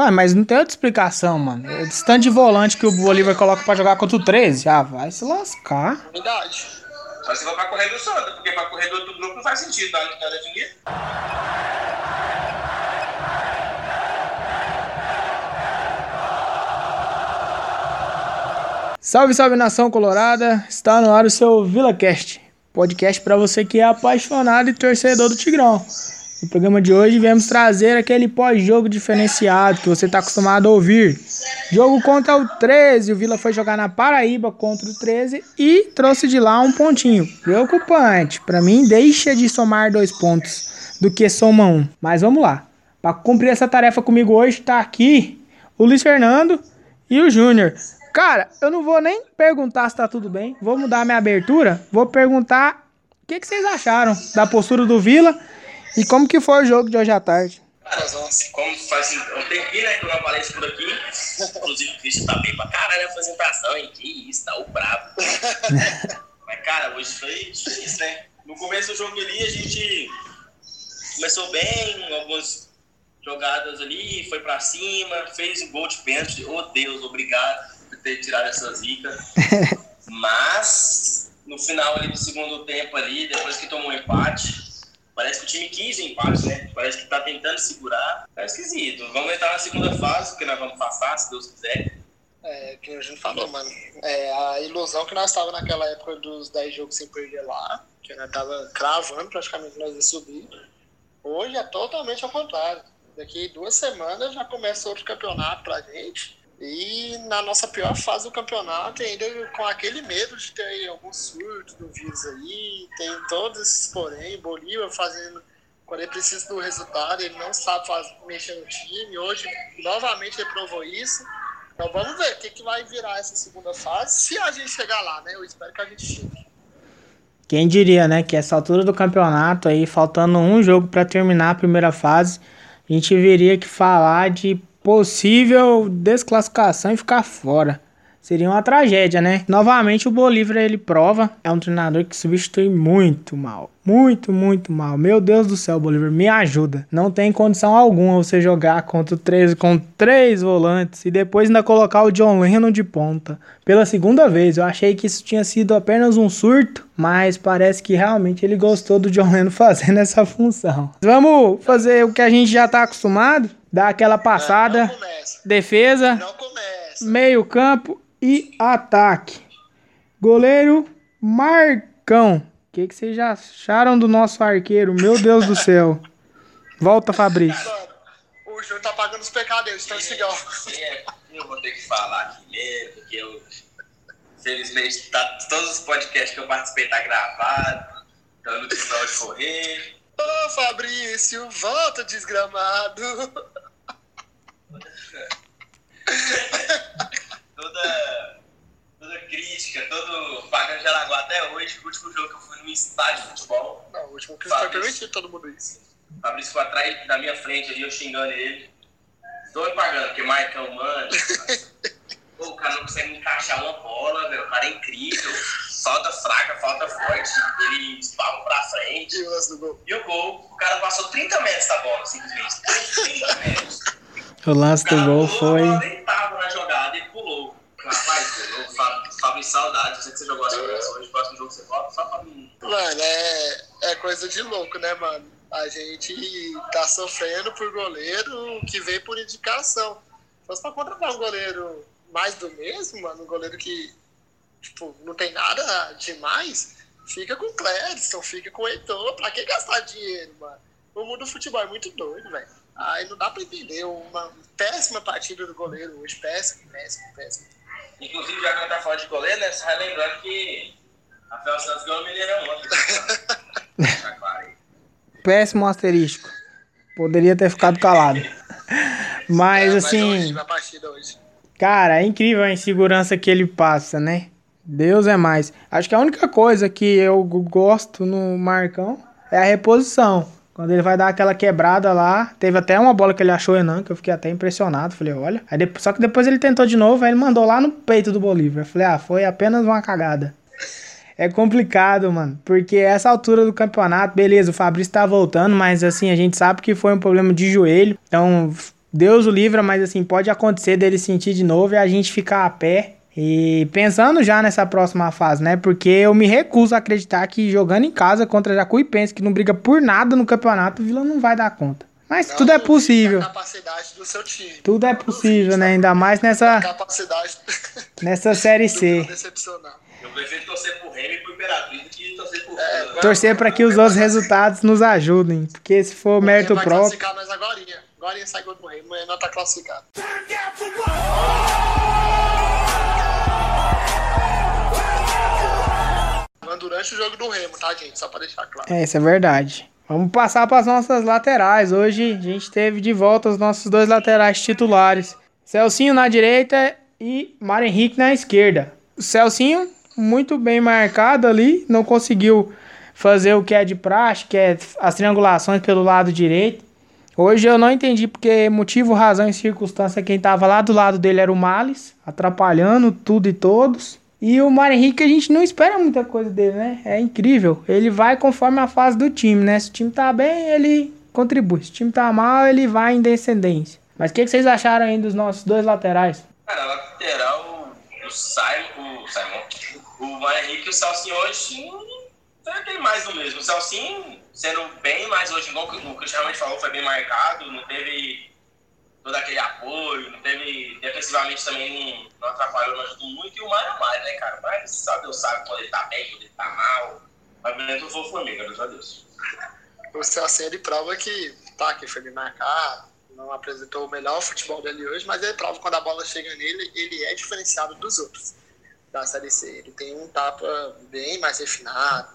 Ah, mas não tem outra explicação, mano. É distante de volante que o Bolívar coloca pra jogar contra o 13. Já vai se lascar. Verdade. Só se for pra correr do Santa, porque pra correr do grupo não faz sentido, tá? Não tá definido. Salve, salve nação colorada! Está no ar o seu VilaCast, podcast para você que é apaixonado e torcedor do Tigrão. No programa de hoje viemos trazer aquele pós-jogo diferenciado que você está acostumado a ouvir. Jogo contra o 13, o Vila foi jogar na Paraíba contra o 13 e trouxe de lá um pontinho. Preocupante, para mim deixa de somar dois pontos do que soma um. Mas vamos lá, para cumprir essa tarefa comigo hoje está aqui o Luiz Fernando e o Júnior. Cara, eu não vou nem perguntar se tá tudo bem. Vou mudar minha abertura. Vou perguntar o que, que vocês acharam da postura do Vila e como que foi o jogo de hoje à tarde. Cara, como faz um tempinho, né, que eu não apareço por aqui. Inclusive, o Cristo tá bem pra caralho na apresentação, hein? Que isso, tá o brabo. Mas, cara, hoje foi difícil, né? No começo do jogo ali, a gente começou bem, algumas jogadas ali, foi pra cima, fez o gol de pênalti. Oh, Deus, obrigado por ter tirado essa zica. Mas, no final ali do segundo tempo ali, depois que tomou um empate, parece que o time quis o empate, né? Parece que tá tentando segurar. Tá esquisito. Vamos entrar na segunda fase, porque nós vamos passar, se Deus quiser. É, que a gente falou, mano. É a ilusão que nós estávamos naquela época dos 10 jogos sem perder lá, que nós tava cravando praticamente nós ia subir. Hoje é totalmente ao contrário. Daqui duas semanas já começa outro campeonato pra gente. E na nossa pior fase do campeonato, ainda com aquele medo de ter algum surto do vírus aí, tem todos esses porém, Bolívar fazendo, quando ele precisa do resultado, ele não sabe fazer, mexer no time, hoje novamente ele provou isso. Então vamos ver o que, que vai virar essa segunda fase, se a gente chegar lá, né? Eu espero que a gente chegue. Quem diria, né, que essa altura do campeonato aí, faltando um jogo para terminar a primeira fase, a gente viria que falar de possível desclassificação e ficar fora. Seria uma tragédia, né? Novamente o Bolívar ele prova, é um treinador que substitui muito mal. Muito, muito mal. Meu Deus do céu, Bolívar, me ajuda. Não tem condição alguma você jogar contra o 13 com três volantes e depois ainda colocar o John Lennon de ponta. Pela segunda vez, eu achei que isso tinha sido apenas um surto, mas parece que realmente ele gostou do John Lennon fazendo essa função. Vamos fazer o que a gente já tá acostumado? Dar aquela passada, Não defesa, Não começa. meio campo e ataque. Goleiro Marcão. O que, que vocês já acharam do nosso arqueiro? Meu Deus do céu. Volta, Fabrício. Mano, o Júnior tá pagando os pecados, então cigarro. É, eu vou ter que falar aqui mesmo, porque eu. Felizmente, tá, todos os podcasts que eu participei tá gravado. Então não tem pra onde correr. Ô Fabrício, volta desgramado. Toda. Toda crítica, todo pagando de Alagoas até hoje, o último jogo que eu fui no estádio de futebol. Não, o último que foi permitido todo mundo isso. Fabrício foi atrás da minha frente ali, eu xingando ele. Me pagando, porque Marcão, mano. pô, o cara não consegue encaixar uma bola, velho. O cara é incrível. Falta fraca, falta forte. Ele espalma pra frente. E o lance do gol. E o gol, o cara passou 30 metros da bola, simplesmente. 30 metros. O lance O do gol pulou, foi. nem tava na jogada, ele pulou. Rapaz, eu Fábio, Fábio, saudade. Eu sei que você jogou essa conversa hoje, próximo jogo você volta, só pra mim. Mano, é, é coisa de louco, né, mano? A gente tá sofrendo por goleiro que veio por indicação. Se fosse pra contratar um goleiro mais do mesmo, mano, um goleiro que, tipo, não tem nada demais, fica com o Clériston, fica com o Heitor. Pra que gastar dinheiro, mano? O mundo do futebol é muito doido, velho. Aí não dá pra entender. Uma péssima partida do goleiro hoje. Péssimo, péssimo, péssimo. Inclusive, já que nós tá falando de goleiro, né? Só relembrando que Rafael Santos ganhou o Mineirão ontem. Péssimo asterístico. Poderia ter ficado calado. Mas É, assim. hoje, na partida hoje. Cara, é incrível a insegurança que ele passa, né? Deus é mais. Acho que a única coisa que eu gosto no Marcão é a reposição. Quando ele vai dar aquela quebrada lá, teve até uma bola que ele achou Enan, que eu fiquei até impressionado. Falei, olha. Aí depois- só que depois ele tentou de novo, aí ele mandou lá no peito do Bolívar. Eu Falei, ah, foi apenas uma cagada. É complicado, mano. Porque essa altura do campeonato, beleza, o Fabrício tá voltando, mas assim, a gente sabe que foi um problema de joelho. Então, Deus o livra, mas assim, pode acontecer dele sentir de novo e a gente ficar a pé. E pensando já nessa próxima fase, né? Porque eu me recuso a acreditar que jogando em casa contra Jacuipense, que não briga por nada no campeonato, o Vila não vai dar conta. Mas Não tudo é possível. capacidade do seu time. Tudo é possível, né? Ainda mais nessa, Capacidade nessa Série C. Eu prefiro torcer pro Remy e pro Imperatriz do que torcer pro É. Torcer para que os outros resultados nos ajudem. Porque se for mérito vai próprio. nós agora. Agora sai gol do Rei, não tá classificado. Durante o jogo do Remo, tá, gente? Só pra deixar claro. É, isso é verdade. Vamos passar para as nossas laterais. Hoje a gente teve de volta os nossos dois laterais titulares. Celcinho na direita e Mário Henrique na esquerda. O Celcinho, muito bem marcado ali, não conseguiu fazer o que é de praxe, que é as triangulações pelo lado direito. Hoje eu não entendi porque motivo, razão e circunstância quem tava lá do lado dele era o Males, atrapalhando tudo e todos. E o Mário Henrique a gente não espera muita coisa dele, né? É incrível. Ele vai conforme a fase do time, né? Se o time tá bem, ele contribui. Se o time tá mal, ele vai em descendência. Mas o que, que vocês acharam aí dos nossos dois laterais? Cara, lateral, o Simon, o Simon, o Mário Henrique e o Salsinho hoje foi aquele mais do mesmo. O Salsinho sendo bem mais hoje, igual o Cristiano realmente falou, foi bem marcado, não teve todo aquele apoio, não teve, defensivamente também não, não atrapalhou, não ajudou muito. E o Mário é o Mário, né, cara? Mas só Deus sabe quando ele tá bem, quando ele tá mal. Mas menos o Flamengo, graças a Deus. O Celso ele prova que tá, que foi bem marcado, não apresentou o melhor futebol dele hoje, mas ele prova que quando a bola chega nele, ele é diferenciado dos outros da Série C. Ele tem um tapa bem mais refinado,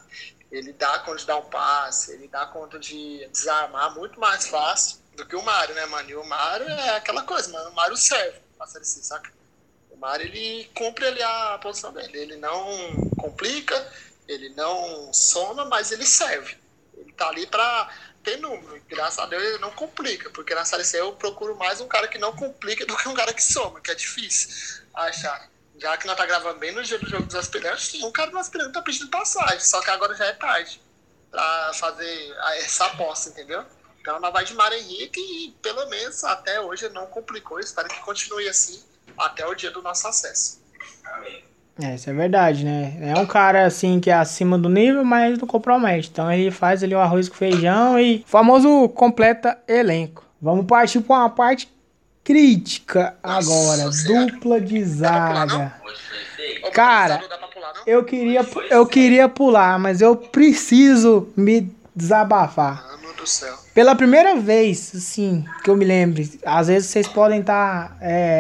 ele dá conta de dar um passe, ele dá conta de desarmar muito mais fácil do que o Mário, né, mano? E o Mário é aquela coisa, mano. O Mário serve pra Série saca? O Mário, ele cumpre ali a posição dele. Ele não complica, ele não soma, mas ele serve. Ele tá ali pra ter número. Graças a Deus ele não complica, porque na Série C eu procuro mais um cara que não complica do que um cara que soma, que é difícil achar. Já que nós tá gravando bem no dia do jogo dos aspirantes, tem um cara do aspirante tá pedindo passagem, só que agora já é tarde pra fazer essa aposta, entendeu? Então nós vai de Mário Henrique e pelo menos até hoje não complicou. Espero que continue assim até o dia do nosso acesso. Amém. É, isso é verdade, né? É um cara assim que é acima do nível, mas não compromete. Então ele faz ali o arroz com feijão e o famoso completa elenco. Vamos partir para uma parte crítica Nossa agora, Senhora. dupla de pular, zaga. Cara, pular? Eu queria, eu queria pular, mas eu preciso me desabafar. Mano do céu. Pela primeira vez, assim, que eu me lembre, às vezes vocês podem estar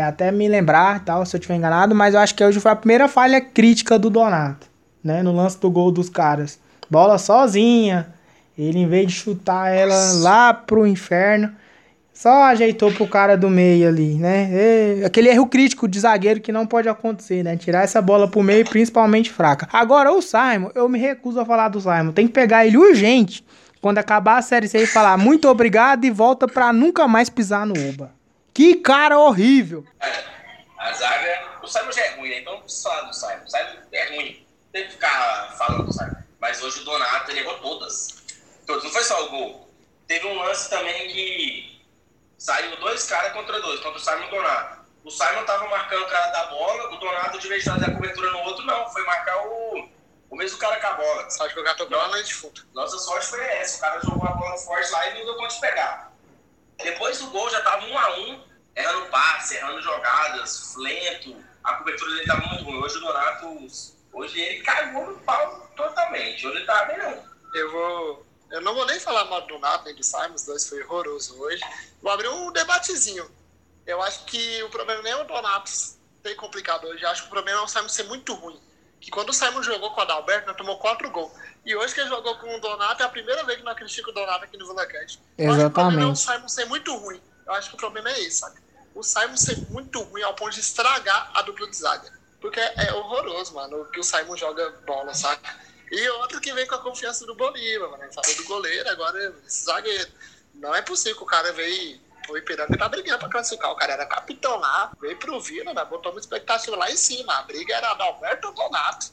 até me lembrar tal, se eu estiver enganado, mas eu acho que hoje foi a primeira falha crítica do Donato, né? No lance do gol dos caras. Bola sozinha, ele em vez de chutar ela lá pro inferno, só ajeitou pro cara do meio ali, né? E aquele erro crítico de zagueiro que não pode acontecer, né? Tirar essa bola pro meio, principalmente fraca. Agora, o Simon, eu me recuso a falar do Simon. Tem que pegar ele urgente quando acabar a série C e falar muito obrigado e volta pra nunca mais pisar no Uba. Que cara horrível. A zaga. O Simon já é ruim, né? Então não precisa falar do Simon. O Simon é ruim. Tem que ficar falando do Simon. Mas hoje o Donato, ele errou todas. Todas. Não foi só o gol. Teve um lance também que saiu dois caras contra dois, contra o Simon e o Donato. O Simon tava marcando o cara da bola, o Donato, de vez de fazer a cobertura no outro, não. Foi marcar o, o mesmo cara com a bola. Só jogar tocando na defunta. Nossa sorte foi essa. O cara jogou a bola forte lá e não deu conta de pegar. Depois do gol já tava um a um, errando passe, errando jogadas, lento. A cobertura dele tava muito ruim. Hoje o Donato, hoje ele caiu no pau totalmente. Hoje ele tá bem não. Eu vou. Eu não vou nem falar mal do Nato nem do Simon, os dois foi horroroso hoje. Vou abrir um debatezinho. Eu acho que o problema nem é o Donato ter complicado hoje. Eu acho que o problema é o Simon ser muito ruim. Que quando o Simon jogou com o Adalberto, nós tomou quatro gols. E hoje que ele jogou com o Donato, é a primeira vez que nós criticamos o Donato aqui no VilaCast. Eu acho que o problema é o Exatamente. Simon ser muito ruim. Eu acho que o problema é esse, sabe? O Simon ser muito ruim ao ponto de estragar a dupla de zaga. Porque é horroroso, mano, que o Simon joga bola, saca? E outro que vem com a confiança do Bolívar, mano. Falou do goleiro, agora esse zagueiro. Não é possível que o cara veio. O Ipiranga tá brigando pra classificar. O cara era capitão lá, veio pro Vila, né? botou uma expectativa lá em cima. A briga era Adalberto ou Donato.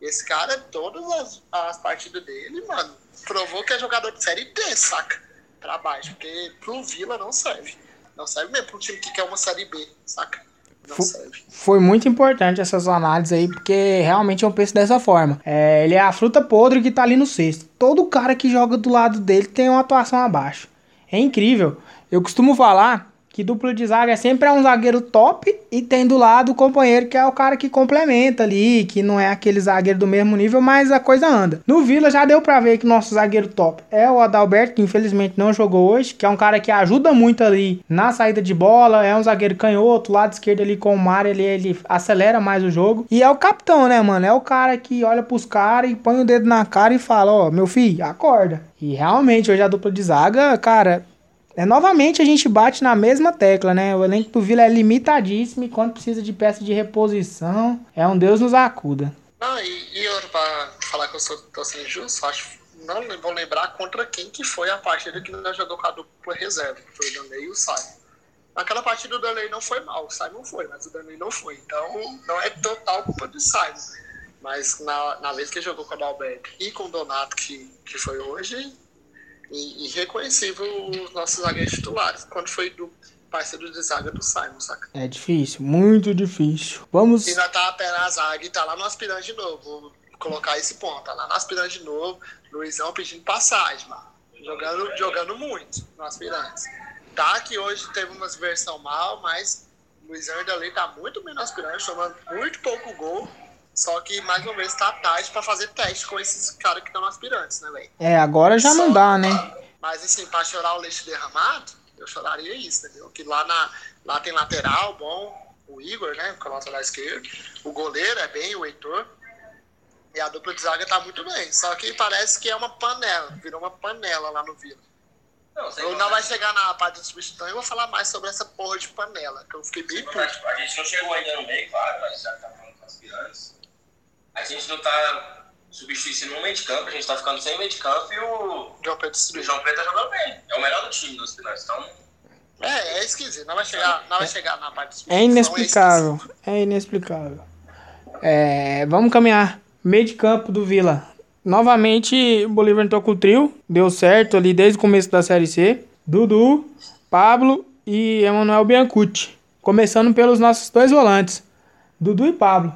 Esse cara, todas as, as partidas dele, mano, provou que é jogador de série D, saca? Pra baixo, porque pro Vila não serve. Não serve mesmo para um time que quer uma Série B, saca? Foi muito importante essas análises aí, porque realmente eu penso dessa forma. É, ele é a fruta podre que tá ali no cesto. Todo cara que joga do lado dele tem uma atuação abaixo. É incrível. Eu costumo falar que dupla de zaga é sempre um zagueiro top e tem do lado o companheiro que é o cara que complementa ali, que não é aquele zagueiro do mesmo nível, mas a coisa anda. No Vila já deu pra ver que nosso zagueiro top é o Adalberto, que infelizmente não jogou hoje, que é um cara que ajuda muito ali na saída de bola, é um zagueiro canhoto, lado esquerdo ali com o Mário, ele, ele acelera mais o jogo. E é o capitão, né, mano? É o cara que olha pros caras e põe o dedo na cara e fala, ó, meu filho, acorda. E realmente, hoje a dupla de zaga, cara, é, novamente a gente bate na mesma tecla, né? O elenco do Vila é limitadíssimo e quando precisa de peça de reposição, é um Deus nos acuda. E, e outro, pra falar que eu sou, tô sendo injusto, acho não vou lembrar contra quem que foi a partida que nós jogou com a dupla reserva, que foi o Danley e o Simon. Naquela partida o Danley não foi mal, o Simon foi, mas o Danley não foi. Então não é total culpa do Simon. Mas na, na vez que jogou com o Adalberto e com o Donato, que, que foi hoje, irreconhecível os nossos zagueiros titulares, quando foi do parceiro de zaga do Simon, saca? É difícil, muito difícil. Vamos. E nós tá a pé na zaga e tá lá no aspirante de novo. Vou colocar esse ponto. Tá lá no aspirante de novo. Luizão pedindo passagem, mano. Jogando, jogando muito no aspirante. Tá que hoje teve umas versão mal, mas Luizão ainda ali tá muito bem no aspirante, tomando muito pouco gol. Só que, mais uma vez, tá tarde pra fazer teste com esses caras que estão aspirantes, né, velho? É, agora já não dá, né? Mas assim, pra chorar o leite derramado, eu choraria isso, entendeu? Que lá, na, lá tem lateral bom, o Igor, né? Com a lateral esquerda. O goleiro é bem, o Heitor. E a dupla de zaga tá muito bem. Só que parece que é uma panela. Virou uma panela lá no Vila. Não, Eu não vai chegar na parte de substituição eu vou falar mais sobre essa porra de panela. Que eu fiquei bem puto. a gente não chegou ainda no meio, claro, mas já tá falando com as piranhas. A gente não tá substituindo um meio de campo, a gente tá ficando sem meio de campo e o, João Pedro o. João Pedro tá jogando bem. É o melhor do time dos piranhas. Então, É, é esquisito. Não vai chegar, não vai chegar na parte de substituição. É inexplicável. É inexplicável. É, vamos caminhar. Meio de campo do Vila. Novamente, o Bolívar entrou com o trio. Deu certo ali desde o começo da Série C. Dudu, Pablo e Emanuel Biancucci. Começando pelos nossos dois volantes. Dudu e Pablo.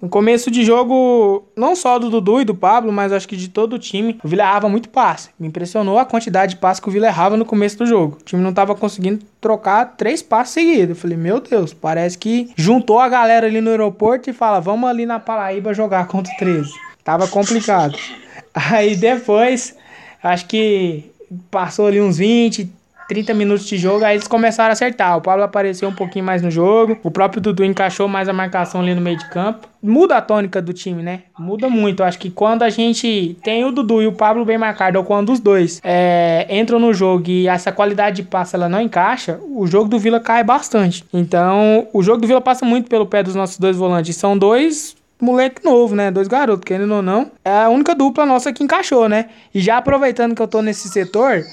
No começo de jogo, não só do Dudu e do Pablo, mas acho que de todo o time, o Vila errava muito passe. Me impressionou a quantidade de passes que o Vila errava no começo do jogo. O time não tava conseguindo trocar três passes seguidos. Eu falei, meu Deus, parece que juntou a galera ali no aeroporto e fala, vamos ali na Paraíba jogar contra o 13. Tava complicado. Aí depois, acho que passou ali uns 20, 30 minutos de jogo, aí eles começaram a acertar. O Pablo apareceu um pouquinho mais no jogo. O próprio Dudu encaixou mais a marcação ali no meio de campo. Muda a tônica do time, né? Muda muito. Eu acho que quando a gente tem o Dudu e o Pablo bem marcado, ou quando os dois é, entram no jogo e essa qualidade de passe ela não encaixa, o jogo do Vila cai bastante. Então, o jogo do Vila passa muito pelo pé dos nossos dois volantes. São dois moleque novo, né? Dois garotos, querendo ou não. É a única dupla nossa que encaixou, né? E já aproveitando que eu tô nesse setor,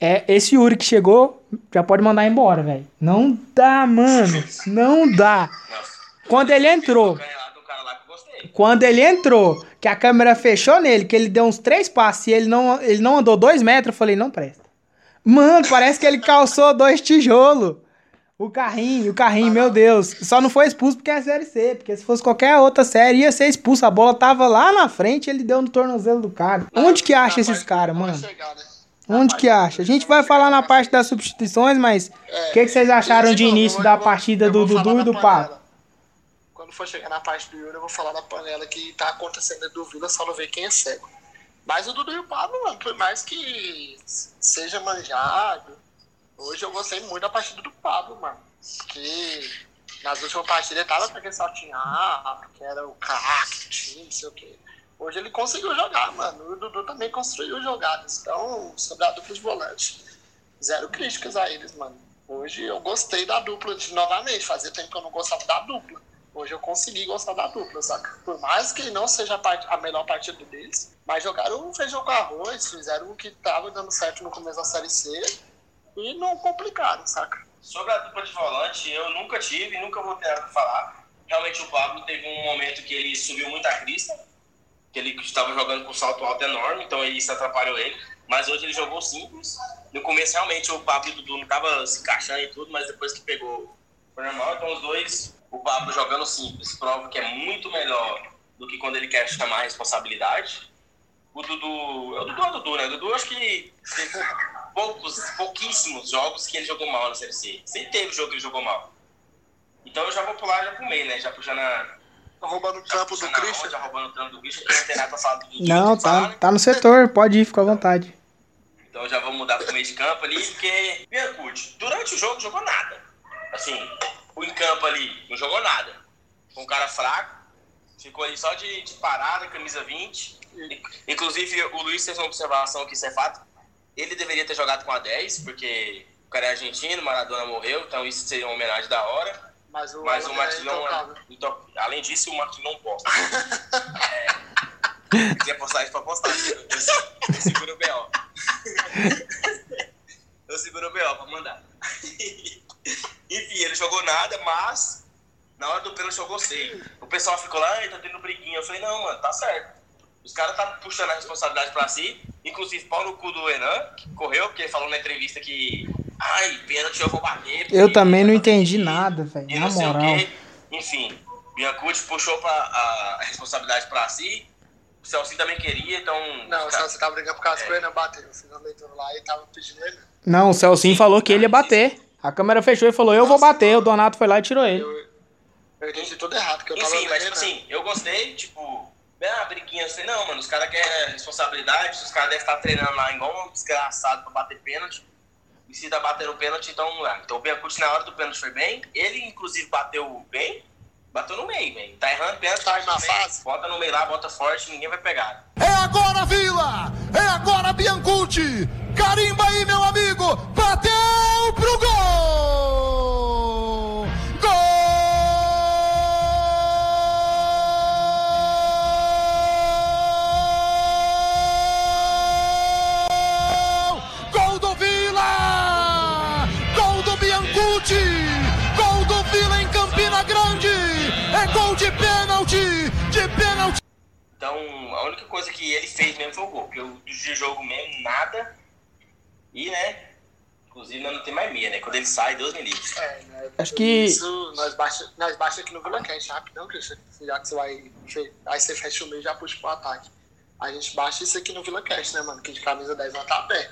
é esse Yuri que chegou, já pode mandar embora, velho. Não dá, mano. Não dá. Quando ele entrou, quando ele entrou, que a câmera fechou nele, que ele deu uns três passos e ele não, ele não andou dois metros, eu falei, não presta. Mano, parece que ele calçou dois tijolos. O carrinho, o carrinho, meu Deus. Só não foi expulso porque é Série C. Porque se fosse qualquer outra série, ia ser expulso. A bola tava lá na frente ele deu no tornozelo do cara. Onde que acha esses caras, mano? né? Onde que acha? A gente vai falar na parte das substituições, mas o que, que vocês acharam de início da partida do Dudu e do. Papo? Quando for chegar na parte do Yuri, eu vou falar da panela que tá acontecendo do Vila, só não ver quem é cego. Mas o Dudu e o Pablo, mano, por mais que seja manjado, hoje eu gostei muito da partida do Pablo, mano. Porque nas últimas partidas ele tava que só tinha ah, porque era o craque do time, não sei o quê. Hoje ele conseguiu jogar, mano. O Dudu também construiu jogadas. Então, sobre a dupla de volante, zero críticas a eles, mano. Hoje eu gostei da dupla de novamente. Fazia tempo que eu não gostava da dupla. Hoje eu consegui gostar da dupla, saca? Por mais que não seja a, part- a melhor partida deles, mas jogaram um feijão com arroz, fizeram o que tava dando certo no começo da Série C e não complicaram, saca? Sobre a dupla de volante, eu nunca tive, nunca vou ter pra falar. Realmente o Pablo teve um momento que ele subiu muito a crista, que ele estava jogando com salto alto enorme, então isso atrapalhou ele. Mas hoje ele jogou simples. no começo realmente o Pablo e o Dudu não tava se encaixando e tudo, mas depois que pegou foi normal. Então os dois, o Pablo jogando simples, prova que é muito melhor do que quando ele quer chamar a responsabilidade. O Dudu, o Dudu é o Dudu, né? O Dudu acho que teve poucos, pouquíssimos jogos que ele jogou mal na Série C. Sempre teve jogo que ele jogou mal. Então eu já vou pular já pro meio, né? Já puxando a. Tá roubando o campo do Christian. Já roubando o campo do Christian, que não tem nada do Dudu. Não, tá, tá no setor, pode ir, fica à vontade. Então já vou mudar pro meio de campo ali, porque Biancucci, durante o jogo, jogou nada. Assim, o em campo ali, não jogou nada. Foi um cara fraco, ficou ali só de, de parada, camisa 20. Inclusive, o Luiz fez uma observação que isso é fato. Ele deveria ter jogado com a 10, porque o cara é argentino, Maradona morreu, então isso seria uma homenagem da hora. Mas o, Mas o Martilhão, é então, além disso, o Martilhão posta. é, se quiser postar isso pra postar, eu, eu, eu seguro o B.O. eu seguro o B.O. pra mandar. Enfim, ele jogou nada, mas na hora do pênalti eu gostei. O pessoal ficou lá, tá tendo briguinha. Eu falei, não, mano, tá certo. Os caras tá puxando a responsabilidade pra si. Inclusive, pau no cu do Enan, que correu, porque ele falou na entrevista que. Ai, pênalti eu vou bater. Eu também não entendi nada, velho. Na moral. Enfim, Biancucci puxou pra, a, a responsabilidade pra si. O Celso também queria, então. Não, o Celso tava brigando por causa é. que o Enan bateu. A leitura lá e tava pedindo ele. Não, o Celcinho falou que ele ia bater. A câmera fechou e falou, eu vou bater. O Donato foi lá e tirou ele. Eu, eu entendi tudo errado, que eu Enfim, mas tipo assim, eu gostei, tipo, ah, briguinha, assim, não, mano, os caras querem responsabilidade, os caras devem estar treinando lá igual um desgraçado pra bater pênalti. E se tá batendo pênalti, então lá. Então o Biancucci na hora do pênalti foi bem. Ele, inclusive, bateu bem. Bateu no meio, velho. Tá errando pênalti. Tá na fase. Bota no meio lá, bota forte, ninguém vai pegar. É agora, Vila! É agora, Biancucci! Carimba aí, meu amigo! Bateu pro gol! Gol! Gol do Vila! Gol do Biancucci! Gol do Vila em Campina Grande! É gol de pênalti! De pênalti! Então, a única coisa que ele fez mesmo foi o gol. Porque o de jogo mesmo, nada. E, né? Inclusive, não tem mais meia, né? Quando ele sai, Deus me livre. É, né? Acho que- Isso, nós baixa, nós baixa aqui no Vila Cash, rapidão, Christian. Já que você vai. Aí você fecha o meio e já puxa pro ataque. A gente baixa isso aqui no Vila Cash, né, mano? Que de camisa 10 não tá pé.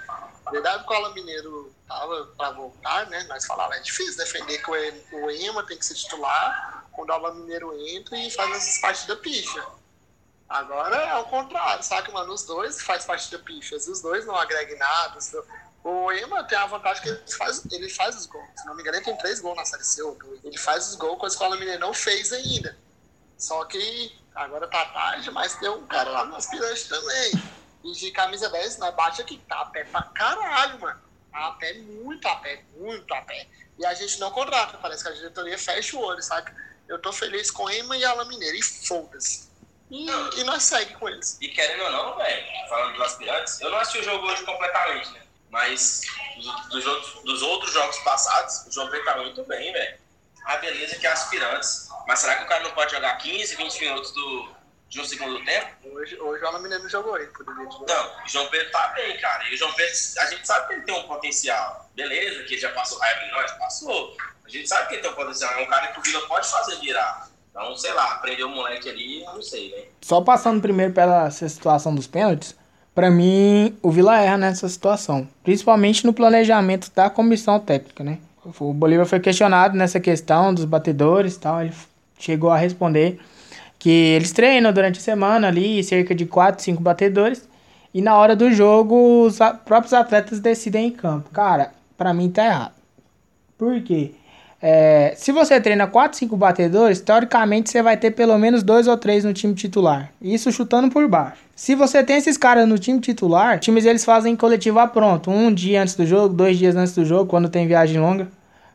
Verdade que o Alan Mineiro tava pra voltar, né? Nós falávamos, é difícil defender que o Ema tem que ser titular quando o Alan Mineiro entra e faz essas partidas picha. Agora é o contrário, sabe, mano? Os dois faz partida pichas, os dois não agregam nada. os dois- O Ema tem a vantagem que ele faz, ele faz os gols. Se não me engano, ele tem três gols na Série C ou dois. Ele faz os gols, coisa que o Alan Mineiro não fez ainda. Só que agora tá tarde, mas tem um cara lá no aspirante também. E de camisa 10, nós bate aqui, tá a pé pra caralho, mano. Tá a pé, muito a pé, muito a pé. E a gente não contrata, parece que a diretoria fecha o olho, sabe? Eu tô feliz com Ema e Alan Mineiro, e foda-se. E, e nós segue com eles. E querendo ou não, velho, falando dos aspirantes, eu não assisti o jogo hoje completamente, né? Mas dos, dos outros, dos outros jogos passados, o João Pedro tá muito bem, velho. A beleza que é aspirantes. Mas será que o cara não pode jogar 15, 20 minutos do, de um segundo tempo? Hoje, hoje o Alan Mineiro jogou ele, poderia jogar. Não, o João Pedro tá bem, cara. E o João Pedro, a gente sabe que ele tem um potencial. Beleza, que ele já passou raiva em nós, passou. A gente sabe que ele tem um potencial. É um cara que o Vila pode fazer virar. Então, sei lá, aprendeu o moleque ali, eu não sei, né? Só passando primeiro pela situação dos pênaltis, pra mim o Vila erra nessa situação, principalmente no planejamento da comissão técnica, né? O Bolívar foi questionado nessa questão dos batedores tal, ele chegou a responder que eles treinam durante a semana ali, cerca de 4, 5 batedores, e na hora do jogo os próprios atletas decidem em campo. Cara, pra mim tá errado. Por quê? É, se você treina 4, 5 batedores, teoricamente você vai ter pelo menos dois ou três no time titular. Isso chutando por baixo. Se você tem esses caras no time titular, times eles fazem coletiva pronto. Um dia antes do jogo, dois dias antes do jogo, quando tem viagem longa.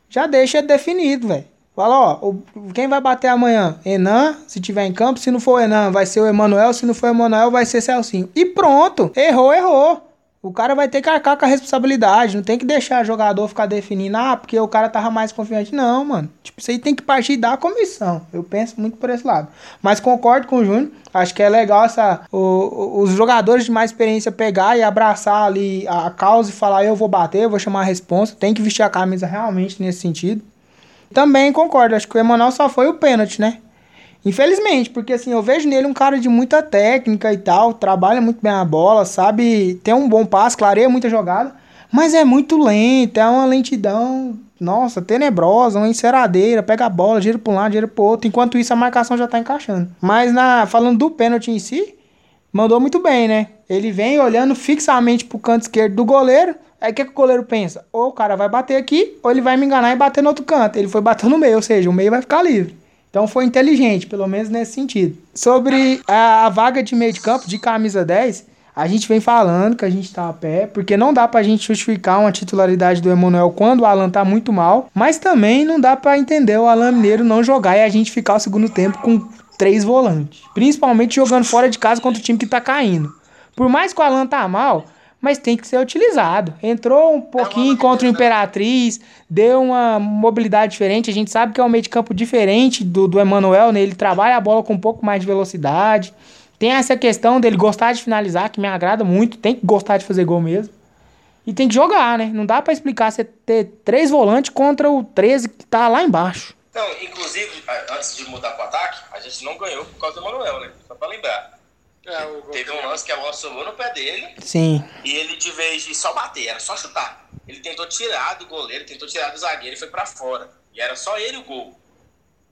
Já deixa definido, velho. Fala, ó, quem vai bater amanhã? Enan, se tiver em campo. Se não for o Enan, vai ser o Emanuel. Se não for o Emanuel, vai ser Celcinho. E pronto. Errou, errou. O cara vai ter que arcar com a responsabilidade. Não tem que deixar o jogador ficar definindo, ah, porque o cara tava mais confiante. Não, mano. Tipo, isso aí tem que partir da comissão. Eu penso muito por esse lado. Mas concordo com o Júnior. Acho que é legal essa, o, os jogadores de mais experiência pegar e abraçar ali a causa e falar: eu vou bater, eu vou chamar a responsa. Tem que vestir a camisa realmente nesse sentido. Também concordo. Acho que o Emanuel só foi o pênalti, né? Infelizmente, porque assim, eu vejo nele um cara de muita técnica e tal, trabalha muito bem a bola, sabe, tem um bom passe, clareia muita jogada, mas é muito lento, é uma lentidão, nossa, tenebrosa, uma enceradeira, pega a bola, gira para um lado, gira para outro, enquanto isso a marcação já tá encaixando. Mas na falando do pênalti em si, mandou muito bem, né? Ele vem olhando fixamente pro canto esquerdo do goleiro, aí o que, que o goleiro pensa? Ou o cara vai bater aqui, ou ele vai me enganar e bater no outro canto. Ele foi bater no meio, ou seja, o meio vai ficar livre. Então foi inteligente, pelo menos nesse sentido. Sobre a, a vaga de meio de campo, de camisa 10, a gente vem falando que a gente tá a pé, porque não dá pra gente justificar uma titularidade do Emanuel quando o Alan tá muito mal, mas também não dá para entender o Alan Mineiro não jogar e a gente ficar o segundo tempo com três volantes. Principalmente jogando fora de casa contra o time que tá caindo. Por mais que o Alan tá mal, mas tem que ser utilizado. Entrou um pouquinho é contra o Imperatriz, deu uma mobilidade diferente. A gente sabe que é um meio de campo diferente do, do Emanuel, né? Ele trabalha a bola com um pouco mais de velocidade. Tem essa questão dele gostar de finalizar, que me agrada muito. Tem que gostar de fazer gol mesmo. E tem que jogar, né? Não dá para explicar você ter três volantes contra o 13 que tá lá embaixo. Não, inclusive, antes de mudar pro ataque, a gente não ganhou por causa do Emanuel, né? Só pra lembrar. É, Teve um lance que a bola sobrou no pé dele. Sim. E ele, de vez de só bater, era só chutar. Ele tentou tirar do goleiro, tentou tirar do zagueiro e foi para fora. E era só ele o gol.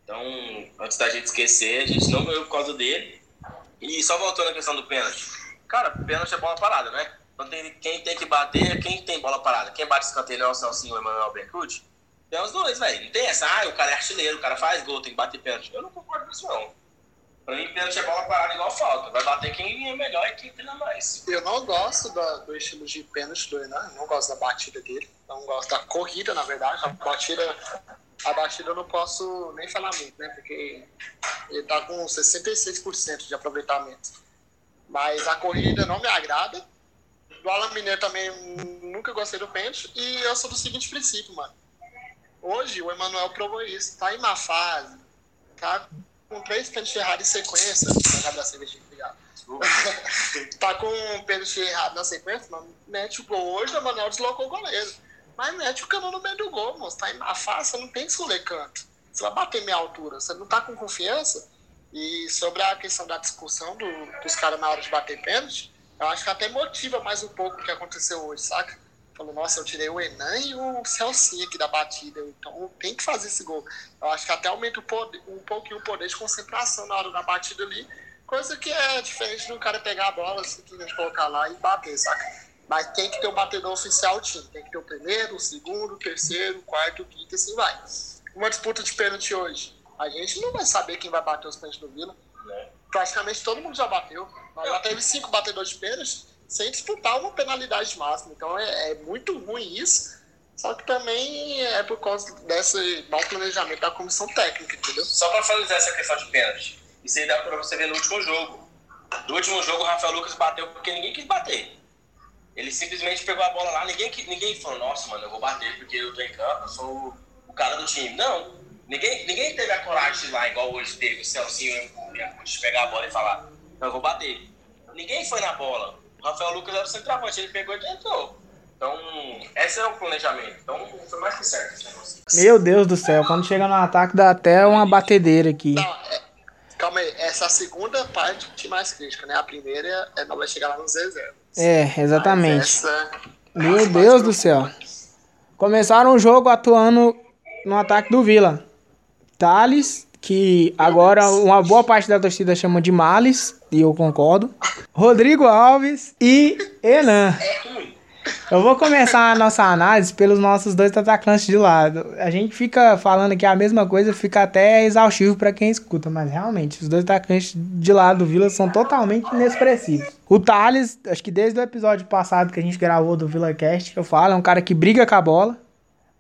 Então, antes da gente esquecer, a gente não ganhou por causa dele. E só voltando à questão do pênalti. Cara, pênalti é bola parada, né? Então tem, quem tem que bater é quem tem bola parada. Quem bate escanteio é o Celcinho ou o Emanuel Bercucci. Tem os dois, velho. Não tem essa, ah, o cara é artilheiro, o cara faz gol, tem que bater pênalti. Eu não concordo com isso, não. Pra mim, pênalti é bola parada igual falta. Vai bater quem é melhor e quem treina mais. Eu não gosto do estilo de pênalti do Renan, não gosto da batida dele. Não gosto da corrida, na verdade. A batida, a batida eu não posso nem falar muito, né? Porque ele tá com 66% de aproveitamento. Mas a corrida não me agrada. Do Alan Mineiro também nunca gostei do pênalti. E eu sou do seguinte princípio, mano. Hoje o Emanuel provou isso. Tá em má fase. Tá com três pênaltis errados em sequência. da cerveja, obrigado. tá com um pênalti errado na sequência, mas mete o gol hoje, o Manuel deslocou o goleiro. Mas mete o cano no meio do gol, moço. Tá em má você não tem que escolher canto. Você vai bater minha altura, você não tá com confiança. E sobre a questão da discussão do, dos caras na hora de bater pênalti, eu acho que até motiva mais um pouco o que aconteceu hoje, saca? Falou, nossa, eu tirei o Enan e o Celcinho aqui da batida, então tem que fazer esse gol. Eu acho que até aumenta um, poder, um pouquinho o poder de concentração na hora da batida ali, coisa que é diferente do cara pegar a bola, simplesmente colocar lá e bater, saca? Mas tem que ter um batedor oficial time, tem que ter o primeiro, o segundo, o terceiro, o quarto, o quinto e assim vai. Uma disputa de pênalti hoje, a gente não vai saber quem vai bater os pênaltis do Vila. É. Praticamente todo mundo já bateu. Nós já teve cinco batedores de pênalti sem disputar uma penalidade máxima. Então é, é, muito ruim isso. Só que também é por causa desse mau planejamento da comissão técnica, entendeu? Só para finalizar essa questão de pênalti. Isso aí dá para você ver no último jogo. No último jogo, o Rafael Lucas bateu porque ninguém quis bater. Ele simplesmente pegou a bola lá, ninguém, ninguém falou, nossa, mano, eu vou bater porque eu tô em campo, eu sou o cara do time. Não, ninguém, ninguém teve a coragem lá, igual hoje teve o Celcinho de pegar a bola e falar, eu vou bater. Ninguém foi na bola. O Rafael Lucas era o centroavante, ele pegou e tentou. Então, esse é o planejamento. Então, foi mais que certo. Meu Deus do céu, quando chega no ataque dá até uma batedeira aqui. Não, é, calma aí, essa é a segunda parte mais crítica, né? A primeira é não vai chegar lá no Z0. É, exatamente. Essa, Meu Deus do céu. Começaram o jogo atuando no ataque do Vila. Thales, que agora uma boa parte da torcida chama de Males, e eu concordo. Rodrigo Alves e Enan. Eu vou começar a nossa análise pelos nossos dois atacantes de lado. A gente fica falando que a mesma coisa fica até exaustivo para quem escuta, mas realmente, os dois atacantes de lado do Vila são totalmente inexpressivos. O Thales, acho que desde o episódio passado que a gente gravou do Vila Cast, eu falo, é um cara que briga com a bola,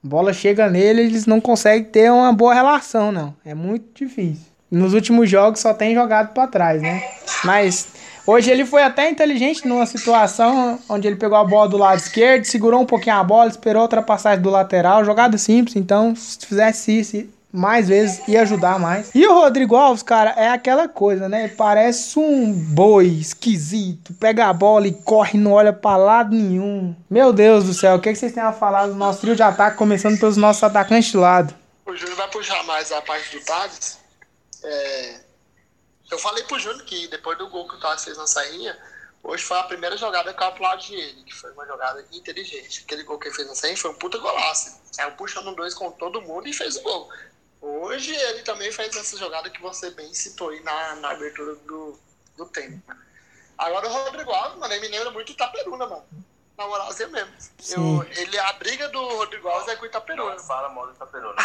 bola chega nele, eles não conseguem ter uma boa relação, não. É muito difícil. Nos últimos jogos só tem jogado para trás, né? Mas Hoje ele foi até inteligente numa situação onde ele pegou a bola do lado esquerdo, segurou um pouquinho a bola, esperou a ultrapassagem do lateral, jogada simples, então se fizesse isso mais vezes ia ajudar mais. E o Rodrigo Alves, cara, é aquela coisa, né? Parece um boi esquisito, pega a bola e corre, não olha pra lado nenhum. Meu Deus do céu, o que, que vocês têm a falar do nosso trio de ataque, começando pelos nossos atacantes de lado? O Júnior vai puxar mais a parte do Thales. É, eu falei pro Júnior que depois do gol que o Thales fez na sainha, hoje foi a primeira jogada que eu aplaudi ele, que foi uma jogada inteligente. Aquele gol que ele fez na sainha foi um puta golaço. Saiu puxando dois com todo mundo e fez o gol. Hoje ele também fez essa jogada que você bem citou aí na, na abertura do, do tempo. Agora o Rodrigo Alves, mano, ele me lembra muito Itaperuna, mano. Na moralzinha mesmo. Eu, ele, a briga do Rodrigo Alves é com o Itaperuna. Não fala mal do Itaperuna.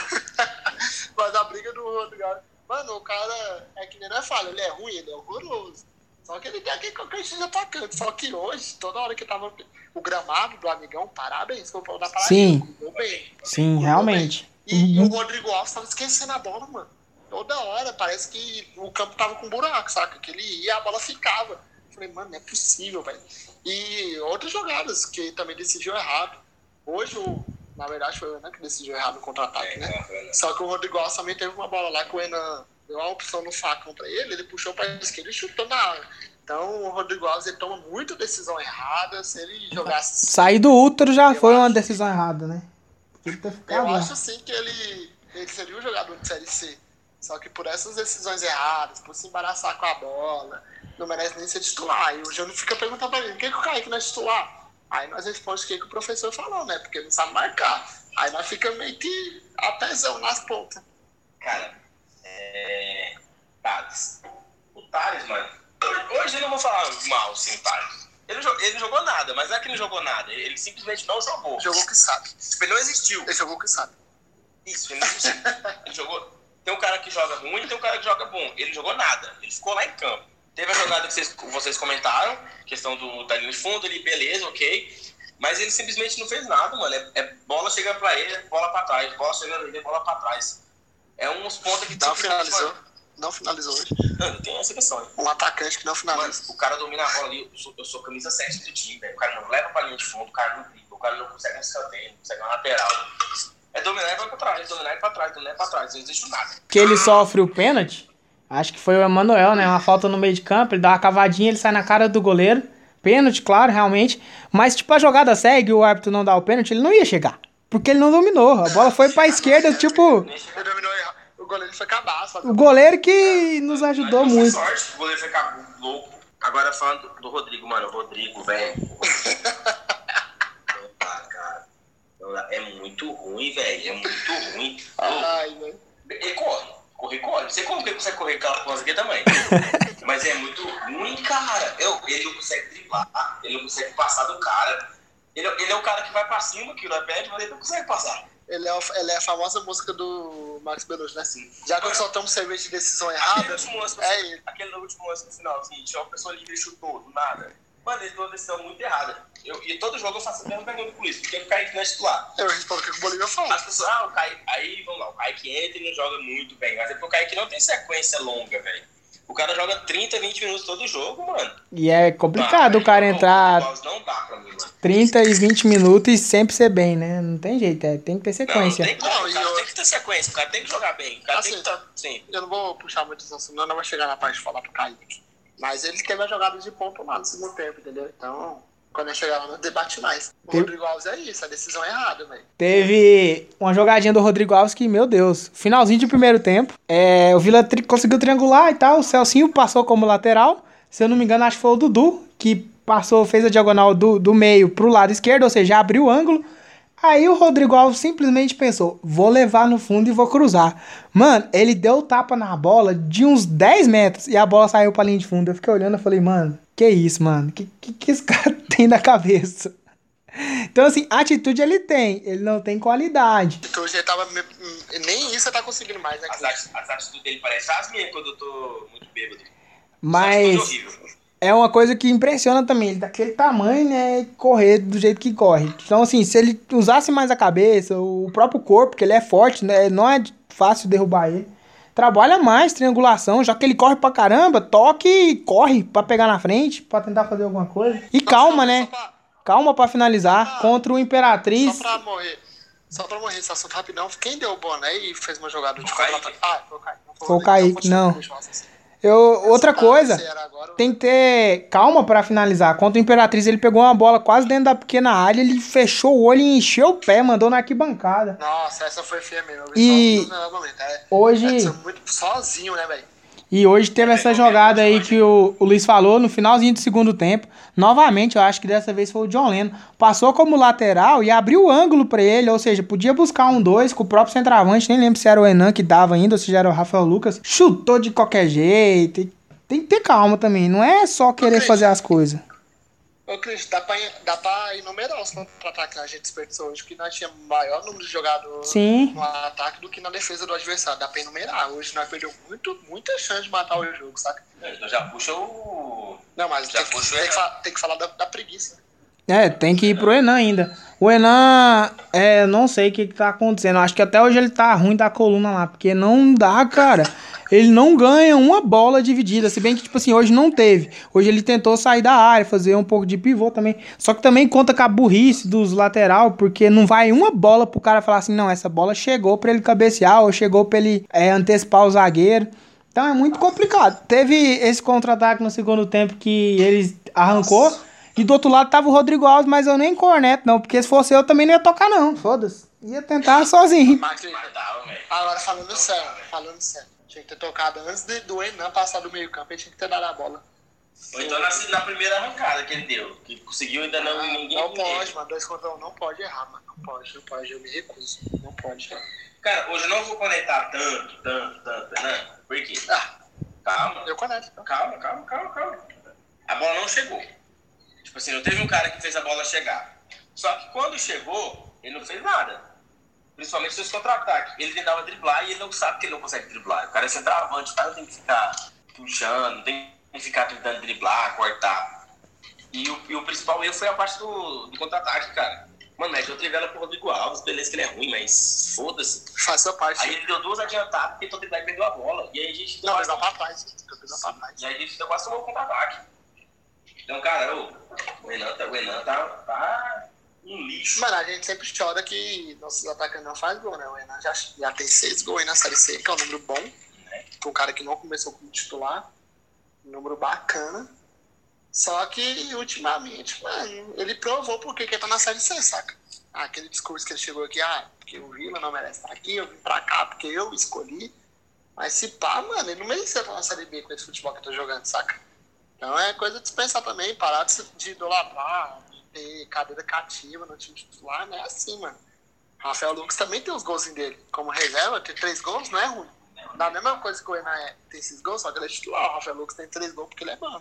Mas a briga do Rodrigo Alves. Mano, o cara é que nem não é falha, ele é ruim, ele é horroroso. Só que ele tem aquele qualquer de atacante. Só que hoje, toda hora que tava o gramado do amigão, parabéns, foi o da parada. Sim. bem. Sim, realmente. E Uhum. o Rodrigo Alves tava esquecendo a bola, mano. Toda hora, parece que o campo tava com buraco, saca? Que ele ia e a bola ficava. Eu Falei, mano, não é possível, velho. E outras jogadas que também decidiu errado. Hoje, o, na verdade, foi o Enan que decidiu errado no contra-ataque, né? Só que o Rodrigo Alves também teve uma bola lá que o Enan deu uma opção no facão pra ele, ele puxou pra esquerda e chutou na área. Então, o Rodrigo Alves ele toma muita decisão errada. Se ele jogasse Sair do útero já foi uma decisão errada, né? Podia ter ficado Eu acho sim que ele, ele seria um jogador de Série C. Só que por essas decisões erradas, por se embaraçar com a bola, não merece nem ser titular. E o Júnior fica perguntando pra ele, por que, que o Kaique não é titular? Aí nós respondemos o que, que o professor falou, né? Porque ele não sabe marcar. Aí nós fica meio que a pezão nas pontas. Cara, é. Thales. O Thales, mano. Hoje eu não vou falar mal, sim, Thales. Ele, ele não jogou nada, mas não é que ele não jogou nada. Ele simplesmente não jogou. Jogou que sabe. Tipo, ele não existiu. Ele jogou que sabe. Isso, ele não existiu. ele jogou. Tem um cara que joga ruim e tem um cara que joga bom. Ele jogou nada. Ele ficou lá em campo. Teve a jogada que vocês, vocês comentaram, questão do, da linha de fundo, ele, beleza, ok. Mas ele simplesmente não fez nada, mano. É, é bola chega pra ele, bola pra trás. Bola chega pra ele, bola pra trás. É uns pontos que Não finalizou. mano, Não finalizou hoje. Mano, tem essa questão, hein? Um atacante que não finaliza. o cara domina a bola ali, eu sou, eu sou camisa 7 do time, velho. O cara não leva pra linha de fundo, o cara não dribla, o cara não consegue um escanteio, não consegue uma lateral. É dominar e vai pra trás, dominar e pra trás, dominar e pra trás, não existe nada. Que ele sofre o pênalti. Acho que foi o Emanuel, né? Uma falta no meio de campo, ele dá uma cavadinha, ele sai na cara do goleiro. Pênalti, claro, realmente. Mas, tipo, a jogada segue, o árbitro não dá o pênalti, ele não ia chegar. Porque ele não dominou. A bola foi pra esquerda, tipo, Ele dominou errado. O goleiro foi cabaço. o goleiro que nos ajudou Mas muito. sorte, o goleiro foi louco. Agora falando do, Rodrigo, mano, o Rodrigo, velho. Não dá, cara. Não dá. É muito ruim, velho. É muito ruim. Ai, velho. Ele corre. Corre, corre. Não sei como que ele consegue correr aquela coisa aqui também. Mas é muito ruim, cara. Eu, ele não consegue driblar. Ele não consegue passar do cara. Ele, ele é o cara que vai pra cima, que não pede, mas ele não consegue passar. Ele é, o- ele é a famosa música do Max Belucci, né? Sim. Já que soltamos cerveja de decisão Aquele errada, último lance, é ele. aquele último lance no final, assim, tinha uma pessoa livre e chutou, do nada. Mano, ele tomou uma decisão muito errada. Eu, e todo jogo eu faço a mesma pergunta por isso. Por que o Kaique não é titular? Eu respondo o que o Bolívia falou. As pessoas, ah, o Kaique, aí vamos lá, o Kaique entra e não joga muito bem. Mas é porque o Kaique não tem sequência longa, velho. O cara joga 30, 20 minutos todo jogo, mano. E é complicado o cara Não, entrar Não, não dá pra mim, mano. 30 e 20 minutos e sempre ser bem, né? Não tem jeito, é, tem que ter Não, não sequência. tem como. Não, o cara eu- tem que ter sequência, o cara tem que jogar bem. O cara tem Assim, que estar. Sim. Eu não vou puxar muito esse assunto, não, não vai chegar na parte de falar pro Kaique. Mas ele teve a jogada de ponto lá no segundo tempo, entendeu? Então, quando eu chegar lá, nós debate mais. O Rodrigo Alves é isso, a decisão é errada, velho. Teve uma jogadinha do Rodrigo Alves que, meu Deus, finalzinho de primeiro tempo. É, o Vila tri- conseguiu triangular e tal. O Celcinho passou como lateral. Se eu não me engano, acho que foi o Dudu que passou, fez a diagonal do, do meio pro lado esquerdo, ou seja, abriu o ângulo. Aí o Rodrigo Alves simplesmente pensou: vou levar no fundo e vou cruzar. Mano, ele deu tapa na bola de uns 10 metros e a bola saiu pra linha de fundo. Eu fiquei olhando e falei, mano, que isso, mano? Que, que, que esse cara tem na cabeça? Então, assim, atitude ele tem, ele não tem qualidade. Então hoje ele tava. Nem isso você tá conseguindo mais, né? As, as atitudes dele parecem as minhas quando eu tô muito bêbado. Mas Atitude horrível. é uma coisa que impressiona também, ele daquele tamanho, né, correr do jeito que corre. Então, assim, se ele usasse mais a cabeça, o próprio corpo, que ele é forte, né, não é fácil derrubar ele. Trabalha mais triangulação, já que ele corre pra caramba, toque e corre pra pegar na frente, pra tentar fazer alguma coisa. E calma, né? Só pra, Calma pra finalizar. Contra o Imperatriz. só pra morrer. Só pra morrer esse assunto rapidão. Quem deu o boné e fez uma jogada de contra Ah, foi o Kaique. Não Foi o. Kaique, não. Eu outra coisa, tem que ter calma pra finalizar. Contra o Imperatriz, ele pegou uma bola quase dentro da pequena área, ele fechou o olho e encheu o pé, mandou na arquibancada. Nossa, essa foi feia mesmo. Eu E- só. É, Hoje, Edson muito sozinho, né, velho? E hoje teve essa jogada aí que o, o Luiz falou no finalzinho do segundo tempo. Novamente, eu acho que dessa vez foi o John Leno. Passou como lateral e abriu o ângulo pra ele, ou seja, podia buscar um dois com o próprio centroavante, nem lembro se era o Enan que dava ainda, ou se já era o Rafael Lucas. Chutou de qualquer jeito. Tem que ter calma também, não é só querer fazer as coisas. Ô, Cris, dá pra, dá pra enumerar os contra-ataques que a gente desperdiçou hoje, que nós tínhamos maior número de jogadores Sim. no ataque do que na defesa do adversário. Dá pra enumerar. Hoje nós perdemos muito, muita chance de matar o jogo, saca? Então já puxa o. Não, mas Já tem que, puxou tem, que ele. fa- tem que falar da, da preguiça. É, tem que ir pro Enan ainda. O Enan, é, não sei o que, que tá acontecendo. Acho que até hoje ele tá ruim da coluna lá, porque não dá, cara. Ele não ganha uma bola dividida. Se bem que, tipo assim, hoje não teve. Hoje ele tentou sair da área, fazer um pouco de pivô também. Só que também conta com a burrice dos lateral, porque não vai uma bola pro cara falar assim, não, essa bola chegou pra ele cabecear ou chegou pra ele é, antecipar o zagueiro. Então é muito complicado. Teve esse contra-ataque no segundo tempo que ele arrancou. E do outro lado tava o Rodrigo Alves, mas eu nem corneto, não. Porque se fosse eu também não ia tocar, não. Foda-se. Ia tentar sozinho. Agora falando sério, falando sério. Tinha que ter tocado antes de, do Enan passar do meio campo, ele tinha que ter dado a bola. Ou então na, na primeira arrancada que ele deu. Que conseguiu ainda não. Ah, ninguém. não ninguém. pode, mano. Dois contra um não pode errar, mano. Não pode, não pode. Eu me recuso. Não pode. Cara, hoje eu não vou conectar tanto, tanto, tanto, né? Por quê? Ah, Calma. eu conecto. então. Calma, calma, calma, calma. A bola não chegou. Tipo assim, não teve um cara que fez a bola chegar. Só que quando chegou, ele não fez nada. Principalmente seus contra-ataques. Ele tentava driblar e ele não sabe que ele não consegue driblar. O cara é centroavante, o cara tem que ficar puxando, tem que ficar tentando driblar, cortar. E o, e o principal erro foi a parte do, do contra-ataque, cara. Mano, mas eu trivela pro Rodrigo Alves, beleza que ele é ruim, mas foda-se. Faz sua parte. Aí ele deu duas adiantadas, tentou driblar e perdeu a bola. E aí a gente deu Não, mas quase- dá pra trás. E aí a gente quase tomou o contra-ataque. Então, cara, ô, o Renan, tá, o Renan tá, tá um lixo. Mano, a gente sempre chora que nossos atacantes não fazem gol, né? O Enan já, já tem seis gols aí na Série C, que é um número bom. Pra um cara que não começou como titular. Um número bacana. Só que, ultimamente, mano, ele provou porque que ele tá na Série C, saca? Ah, aquele discurso que ele chegou aqui, ah, porque o Vila não merece estar aqui, eu vim pra cá porque eu escolhi. Mas se pá, mano, ele não merecia estar na Série B com esse futebol que eu tô jogando, saca? Então é coisa de dispensar também, parar de, de idolatrar, de ter cadeira cativa no time titular, não é assim, mano. Rafael Lucas também tem os golzinhos dele. Como reserva, ter três gols não é ruim. Da mesma coisa que o Enan é, tem esses gols, só que ele é titular. O Rafael Lucas tem três gols porque ele é bom.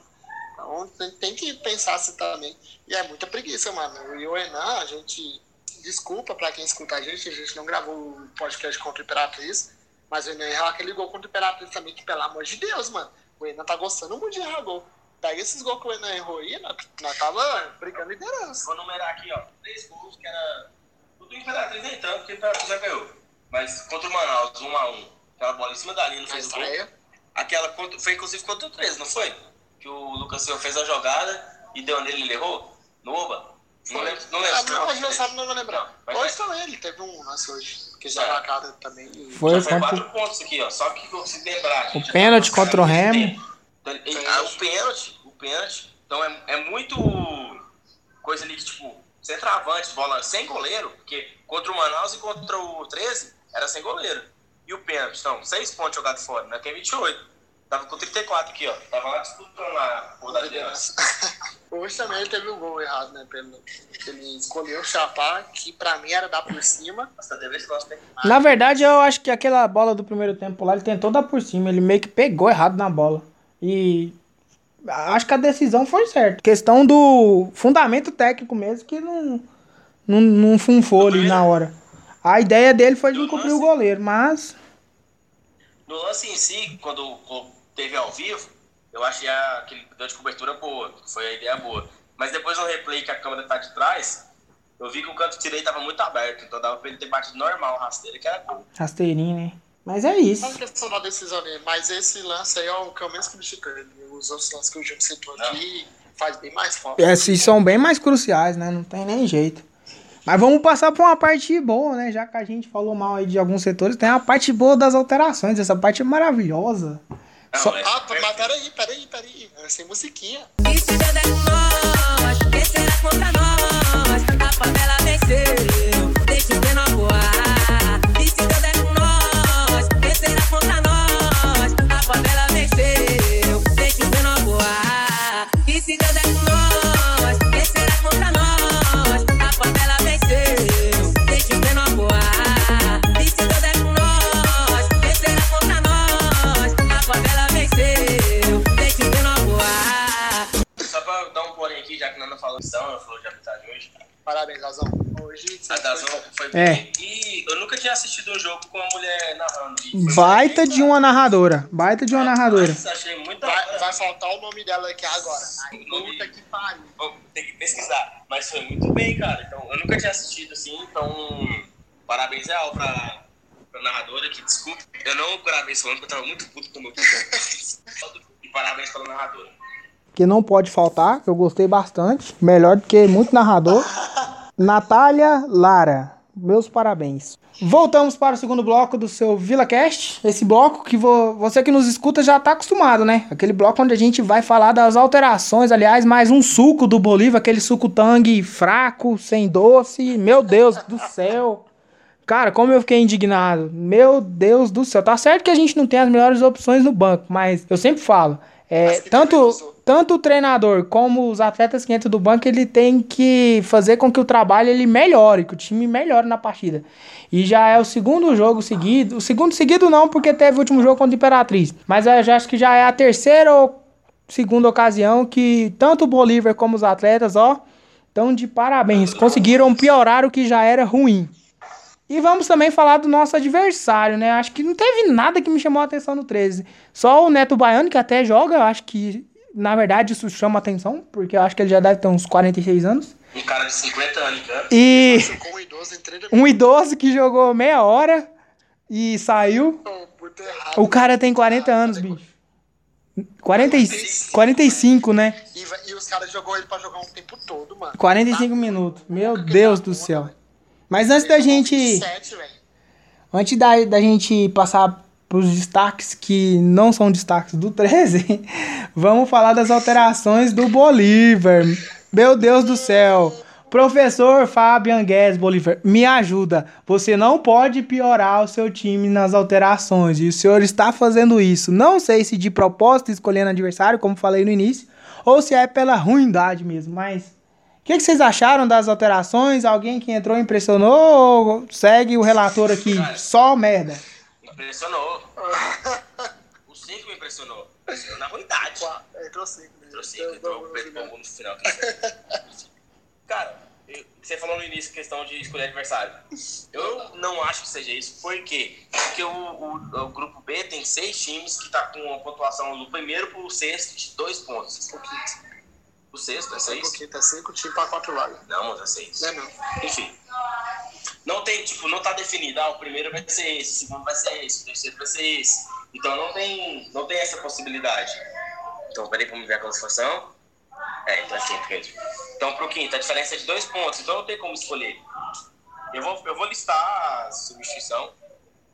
Então tem, tem que pensar assim também. E é muita preguiça, mano. E o Enan, a gente. Desculpa pra quem escuta a gente, a gente não gravou o podcast contra o Imperatriz. Mas o Enan errou aquele gol contra o Imperatriz também, que pelo amor de Deus, mano. O Enan tá gostando muito de errar gol. Pega esses gols que o Enan errou aí, nós, nós tava brigando liderança. Vou numerar aqui, ó. Três gols que era. O do Imperatriz nem tanto, porque o Imperatriz já ganhou. Mas contra o Manaus, 1 a 1 Aquela bola em cima da linha, não fez o gol. Aquela contra, foi inclusive contra o 13, não foi? Que o Lucas Silva fez a jogada e deu nele, ele errou? No Oba? Não lembro. Não lembro. Ah, não, hoje não sabe, não vou lembrar. Mas Hoje foi- também ele teve um lance hoje. Que já É. marcado também. Foi Já foi contra- quatro pontos aqui, ó. Só que eu consigo lembrar. gente. pênalti contra o Remo. Então, ele- o pênalti, o pênalti. Então é, é muito coisa ali que, tipo, centroavante, bola sem goleiro, porque contra o Manaus e contra o 13 era sem goleiro. E o pênalti, então, seis pontos jogados fora, né? Que é 28. Tava com 34 aqui, ó. Tava lá disputando a porra da liderança. Hoje também ele teve um gol errado, né? Pelo, ele escolheu chapar, que pra mim era dar por cima. Na verdade, eu acho que aquela bola do primeiro tempo lá, ele tentou dar por cima. Ele meio que pegou errado na bola. E acho que a decisão foi certa. Questão do fundamento técnico mesmo, que não, não, não funfou ali na hora. A ideia dele foi de encobrir o goleiro, mas No lance em si, quando teve ao vivo, eu achei aquele deu de cobertura boa, foi a ideia boa. Mas depois no replay que a câmera tá de trás, eu vi que o canto direito tava muito aberto, então dava pra ele ter batido normal, rasteira, que era gol. rasteirinho, né? Mas é isso. Não é questão da decisão dele, mas esse lance aí é o que eu menos criticando. Os outros lances que o Júnior citou aqui faz bem mais falta. Esses são bem mais cruciais, né? Não tem nem jeito. Mas vamos passar por uma parte boa, né? Já que a gente falou mal aí de alguns setores, tem a parte boa das alterações. Essa parte é maravilhosa. Não, Só- é- Ah, mas peraí, peraí, peraí. É sem musiquinha. E se Deus é com nós, quem será contra nós? A favela venceu, deixa o voar. Dazon foi- É. E eu nunca tinha assistido um jogo com uma mulher narrando. Baita de uma narradora. Baita de uma narradora. Vai, vai faltar o nome dela aqui agora. Ai, puta que pariu. Vou ter que pesquisar. Mas foi muito bem, cara. Então, eu nunca tinha assistido assim, então. Parabéns real pra, pra narradora, que desculpa. Eu não gravei esse ano porque eu tava muito puto com o meu E parabéns pela narradora. Que não pode faltar, que eu gostei bastante. Melhor do que muito narrador. Natália Lara. Meus parabéns. Voltamos para o segundo bloco do seu VilaCast. Esse bloco que vo- você que nos escuta já está acostumado, né? Aquele bloco onde a gente vai falar das alterações. Aliás, mais um suco do Bolívar, aquele suco tangue fraco, sem doce. Meu Deus do céu. Cara, como eu fiquei indignado. Meu Deus do céu. Tá certo que a gente não tem as melhores opções no banco, mas eu sempre falo. É, tanto, perigoso. Tanto o treinador como os atletas que entram do banco, ele tem que fazer com que o trabalho ele melhore, que o time melhore na partida. E já é o segundo jogo seguido. O segundo seguido não, porque teve o último jogo contra o Imperatriz. Mas eu já acho que já é a terceira ou segunda ocasião que tanto o Bolívar como os atletas, ó, estão de parabéns. Conseguiram piorar o que já era ruim. E vamos também falar do nosso adversário, né? Acho que não teve nada que me chamou a atenção no 13. Só o Neto Baiano, que até joga, acho que, na verdade, isso chama atenção, porque eu acho que ele já deve ter uns 46 anos. Um cara de 50 anos, né? E um idoso em 30 um idoso que jogou meia hora e saiu. errado. O cara tem 40 anos, bicho. 40, e- 45, né? E, e os caras jogou ele pra jogar um tempo todo, mano. 45 minutos. Meu Deus do céu. Mas antes da gente. Sete, velho. Antes da, da gente passar pros destaques que não são destaques do 13, vamos falar das alterações do Bolívar. Meu Deus do céu. Professor Fabian Guedes Bolívar, me ajuda. Você não pode piorar o seu time nas alterações. E o senhor está fazendo isso. Não sei se de propósito, escolhendo adversário, como falei no início, ou se é pela ruindade mesmo. Mas o que, que vocês acharam das alterações? Alguém que entrou impressionou ou segue o relator aqui? Só merda. Impressionou. O 5 me impressionou. Impressionou na ruindade. Qua- Entrou cinco. né? Entrou 5, Eu- entrou o Pedro Pombo no final. é. Cara, eu- você falou no início questão de escolher adversário. Eu não acho que seja isso. Por quê? Porque o, o- o grupo B tem seis times que tá com uma pontuação do primeiro pro sexto de dois pontos. O. O sexto é O seis? quinto é cinco, time pra quatro vagas. Não, mas é seis. Não é não. Enfim. Não tem, tipo, não tá definido, ah, o primeiro vai ser esse, o segundo vai ser esse, o terceiro vai ser esse. Então não tem, não tem essa possibilidade. Então, peraí, vamos ver a classificação. É, então é quinto mesmo. Então, pro quinto, a diferença é de dois pontos, então não tem como escolher. Eu vou, eu vou listar a substituição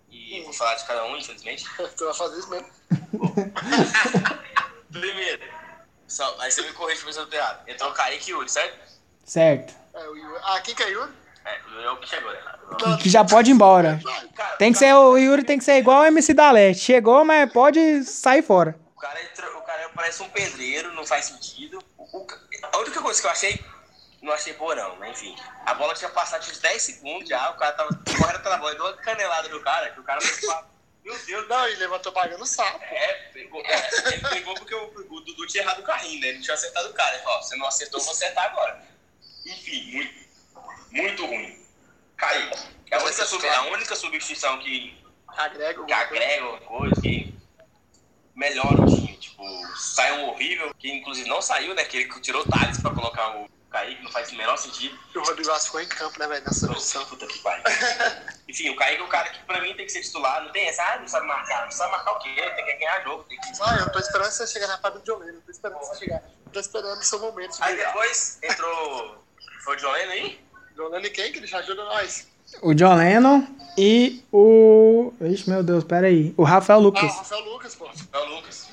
e vou falar de cada um, infelizmente. Tu vai fazer isso mesmo. Só, aí você me corrige se eu tô errado. Entrou o Kaique e Yuri, certo? Certo. É, o Yuri. Ah, quem que é Yuri? É, o Yuri é o que chegou, né? Que, que já pode ir embora. Cara, Tem que ser, o Yuri tem que ser igual o MC da Leste. Chegou, mas pode sair fora. O cara, entrou- o cara parece um pedreiro, não faz sentido. O- o a única coisa que eu achei, não achei boa não, mas enfim. A bola tinha passado uns 10 segundos já, o cara tava correndo pela bola, deu uma canelada no cara, que o cara foi Meu Deus, Não, ele levantou pagando sapo. é, pegou, é, ele pegou porque o, o Dudu tinha errado o carrinho, né? Ele tinha acertado o cara. Ele falou, ó, você não acertou, vou acertar agora. Enfim, muito, muito ruim. Caiu. É a única, sub- a única substituição que Agrega o que agrega uma coisa, que melhora o time. Tipo, sai um horrível, que inclusive não saiu, né? Que ele tirou o Thales pra colocar o Kaique não faz o menor sentido. E o Rodrigo Alves ficou em campo, né, velho, nessa opção. Puta que pariu. Enfim, o Kaique é o cara que pra mim tem que ser titular. Não tem essa, ah, não sabe marcar. Não sabe marcar o quê? Tem que ganhar jogo. Tem que... Ah, eu tô esperando você chegar na parte do John Lennon, tô esperando você chegar. Tô esperando o seu momento de Aí depois entrou. Foi o John Lennon aí? John Lennon e quem? Que ele já ajuda nós. O John Lennon e o. Ixi, meu Deus, pera aí. O Rafael Ah, o Lucas. Rafael Lucas, pô. É o Lucas.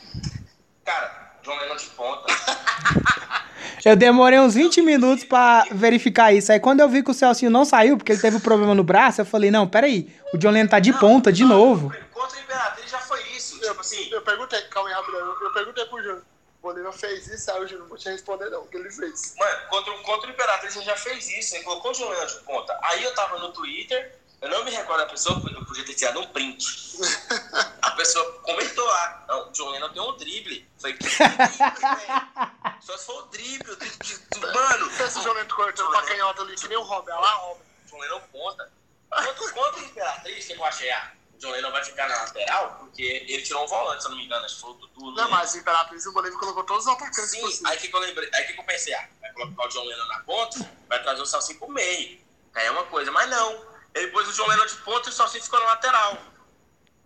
Cara, John Lennon de ponta. Eu demorei uns 20 minutos pra verificar isso. Aí quando eu vi que o Celcinho não saiu, porque ele teve um problema no braço, eu falei, não, pera aí. O John Lennon tá de ponta de novo. Contra o Imperatriz já foi isso. Tipo assim, Eu perguntei, calma aí, rapidão. Eu, eu perguntei pro Júnior. O Bolívar fez isso, aí o Júnior não tinha responder, não. O que ele fez? mano, contra, o- contra o Imperatriz ele já fez isso. Ele colocou o John Lennon de ponta. Aí eu tava no Twitter, eu não me recordo da pessoa, eu podia ter tirado um print. A pessoa comentou lá, não, o John Lennon tem um drible. Falei, que drible, velho? Só se for o drible, o drible de, do- mano. Pensa o John Lennon cortando pra canhota ali, que nem o Robin. Olha lá, Robin. John Lennon. Contra, contra o Imperatriz, que eu achei, ah, o John Lennon vai ficar na lateral, porque ele tirou um volante, se eu não me engano, acho que foi o Dudu. Não, né? mas o Imperatriz e o Bolívar colocou todos os atacantes Sim, possíveis. aí que, que eu lembrei, aí que, que eu pensei, ah, vai colocar o John Lennon na ponta, vai trazer o Salsinho pro meio. Aí é uma coisa, mas não. Ele pôs o John Lennon de ponta e o Salsinho ficou na lateral.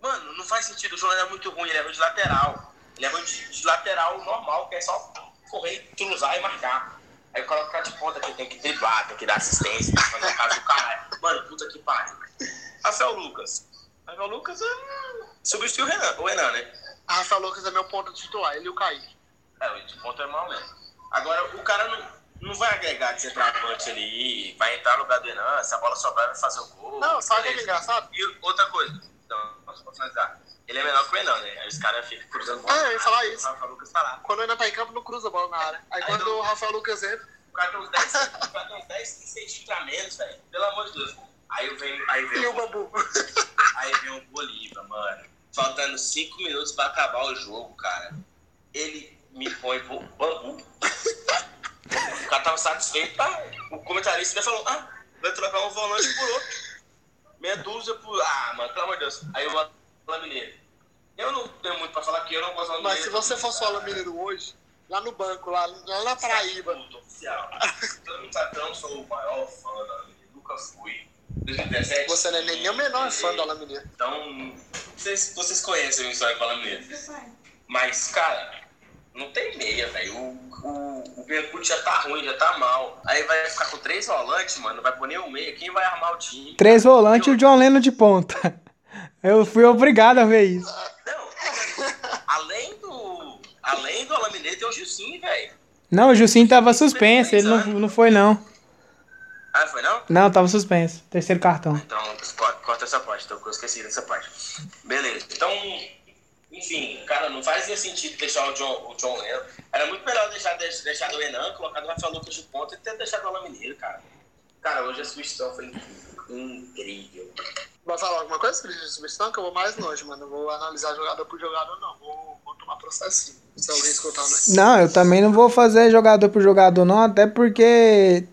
Mano, não faz sentido, o John Lennon é muito ruim, ele é ruim de lateral. Ele é ruim de, de lateral normal, que é só correr, cruzar e marcar. Aí coloca o cara de ponta que ele tem que driblar, tem que dar assistência, tem que fazer a casa do caralho. Mano, puta que pariu. Rafael Lucas. Rafael Lucas é... substituiu o Renan, o Renan, né? A Rafael Lucas é meu ponto titular, ele e o Kaique. É, o de ponto é mal mesmo. Agora, o cara não, não vai agregar de centroavante ali, vai entrar no lugar do Renan, se a bola sobrar, vai fazer o gol. Não, sabe o beleza. engraçado? E outra coisa, então, posso finalizar. Ele é menor que o Renan, né? Aí os caras ficam cruzando bola. É, eu ia falar isso. O Rafa Lucas tá lá. Quando ainda tá em campo, não cruza a bola na área. Aí Aí quando não- o Rafael Lucas entra, O cara tem uns 10, o cara tem uns 10 centímetros a menos, velho. Pelo amor de Deus. Aí vem, aí vem, e o o, Bambu. aí vem o Bolívar, mano. Faltando 5 minutos pra acabar o jogo, cara. Ele me põe pro bambu. O cara tava satisfeito, tá? O comentarista ainda falou, ah, vai trocar um volante por outro. Meia dúzia por. Ah, mano, pelo amor de Deus. Aí o Alain Mineiro. Eu não tenho muito pra falar que eu não gosto do Mas se você fosse o Alan Mineiro hoje, lá no banco, lá, lá na Paraíba, Puto oficial. Sabe que eu não sou o maior fã do Alain Mineiro. Nunca fui. 2017. você não é nem o menor fã do Alan Mineiro. Então, vocês, vocês conhecem a história do Alain Mineiro. Mas, cara, não tem meia, velho. O, o, o já tá ruim, já tá mal. Aí vai ficar com três volantes, mano. Não vai pôr nem o meia. Quem vai armar o time? Três volantes e o John Lennon de ponta. Eu fui obrigado a ver isso. Não, além do. Além do Alain Mineiro, tem o Gilcinho, velho. Não, o Jucinho tava suspenso, ele não, não foi não. Ah, foi não? Não, tava suspenso. Terceiro cartão. Então, co- corta essa parte, então eu esqueci dessa parte. Beleza. Então, enfim, cara, não fazia sentido deixar o John, o John Lennon. Era muito melhor deixar, deix- deixar do Renan, colocar o Rafael Lucas de ponta e ter deixado o Alain Mineiro, cara. Cara, hoje a substituição foi incrível. Vai falar alguma coisa, Cris, de substituição? Que eu vou mais longe, mano. Eu vou analisar jogador por jogador, não. Vou, vou tomar processinho. Se alguém escutando aí. Não, eu também não vou fazer jogador por jogador não, até porque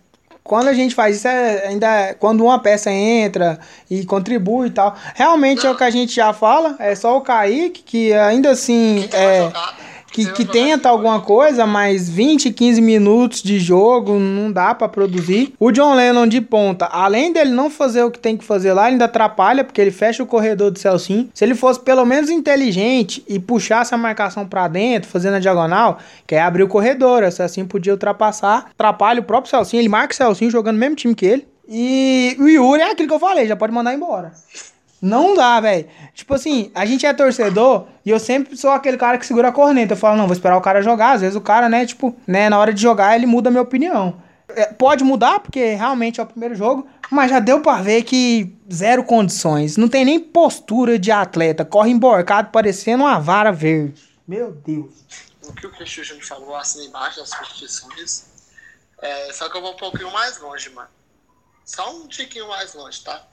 quando a gente faz isso é ainda é quando uma peça entra e contribui e tal. Realmente é o que a gente já fala, é só o Kaique que ainda assim é jogada, que, que tenta alguma coisa, mas 20, 15 minutos de jogo não dá pra produzir. O John Lennon de ponta, além dele não fazer o que tem que fazer lá, ele ainda atrapalha, porque ele fecha o corredor do Celcinho. Se ele fosse pelo menos inteligente e puxasse a marcação pra dentro, fazendo a diagonal, que é abrir o corredor, o Celcinho podia ultrapassar, atrapalha o próprio Celcinho, ele marca o Celcinho jogando no mesmo time que ele. E o Yuri é aquilo que eu falei, já pode mandar embora. Não dá, velho. Tipo assim, a gente é torcedor e eu sempre sou aquele cara que segura a corneta. Eu falo, não, vou esperar o cara jogar. Às vezes o cara, né, tipo, né, na hora de jogar ele muda a minha opinião. É, pode mudar, porque realmente é o primeiro jogo, mas já deu pra ver que zero condições. Não tem nem postura de atleta. Corre emborcado parecendo uma vara verde. Meu Deus. O que o Cristiano falou assim embaixo das substituições. É, só que eu vou um pouquinho mais longe, mano. Só um tiquinho mais longe, tá?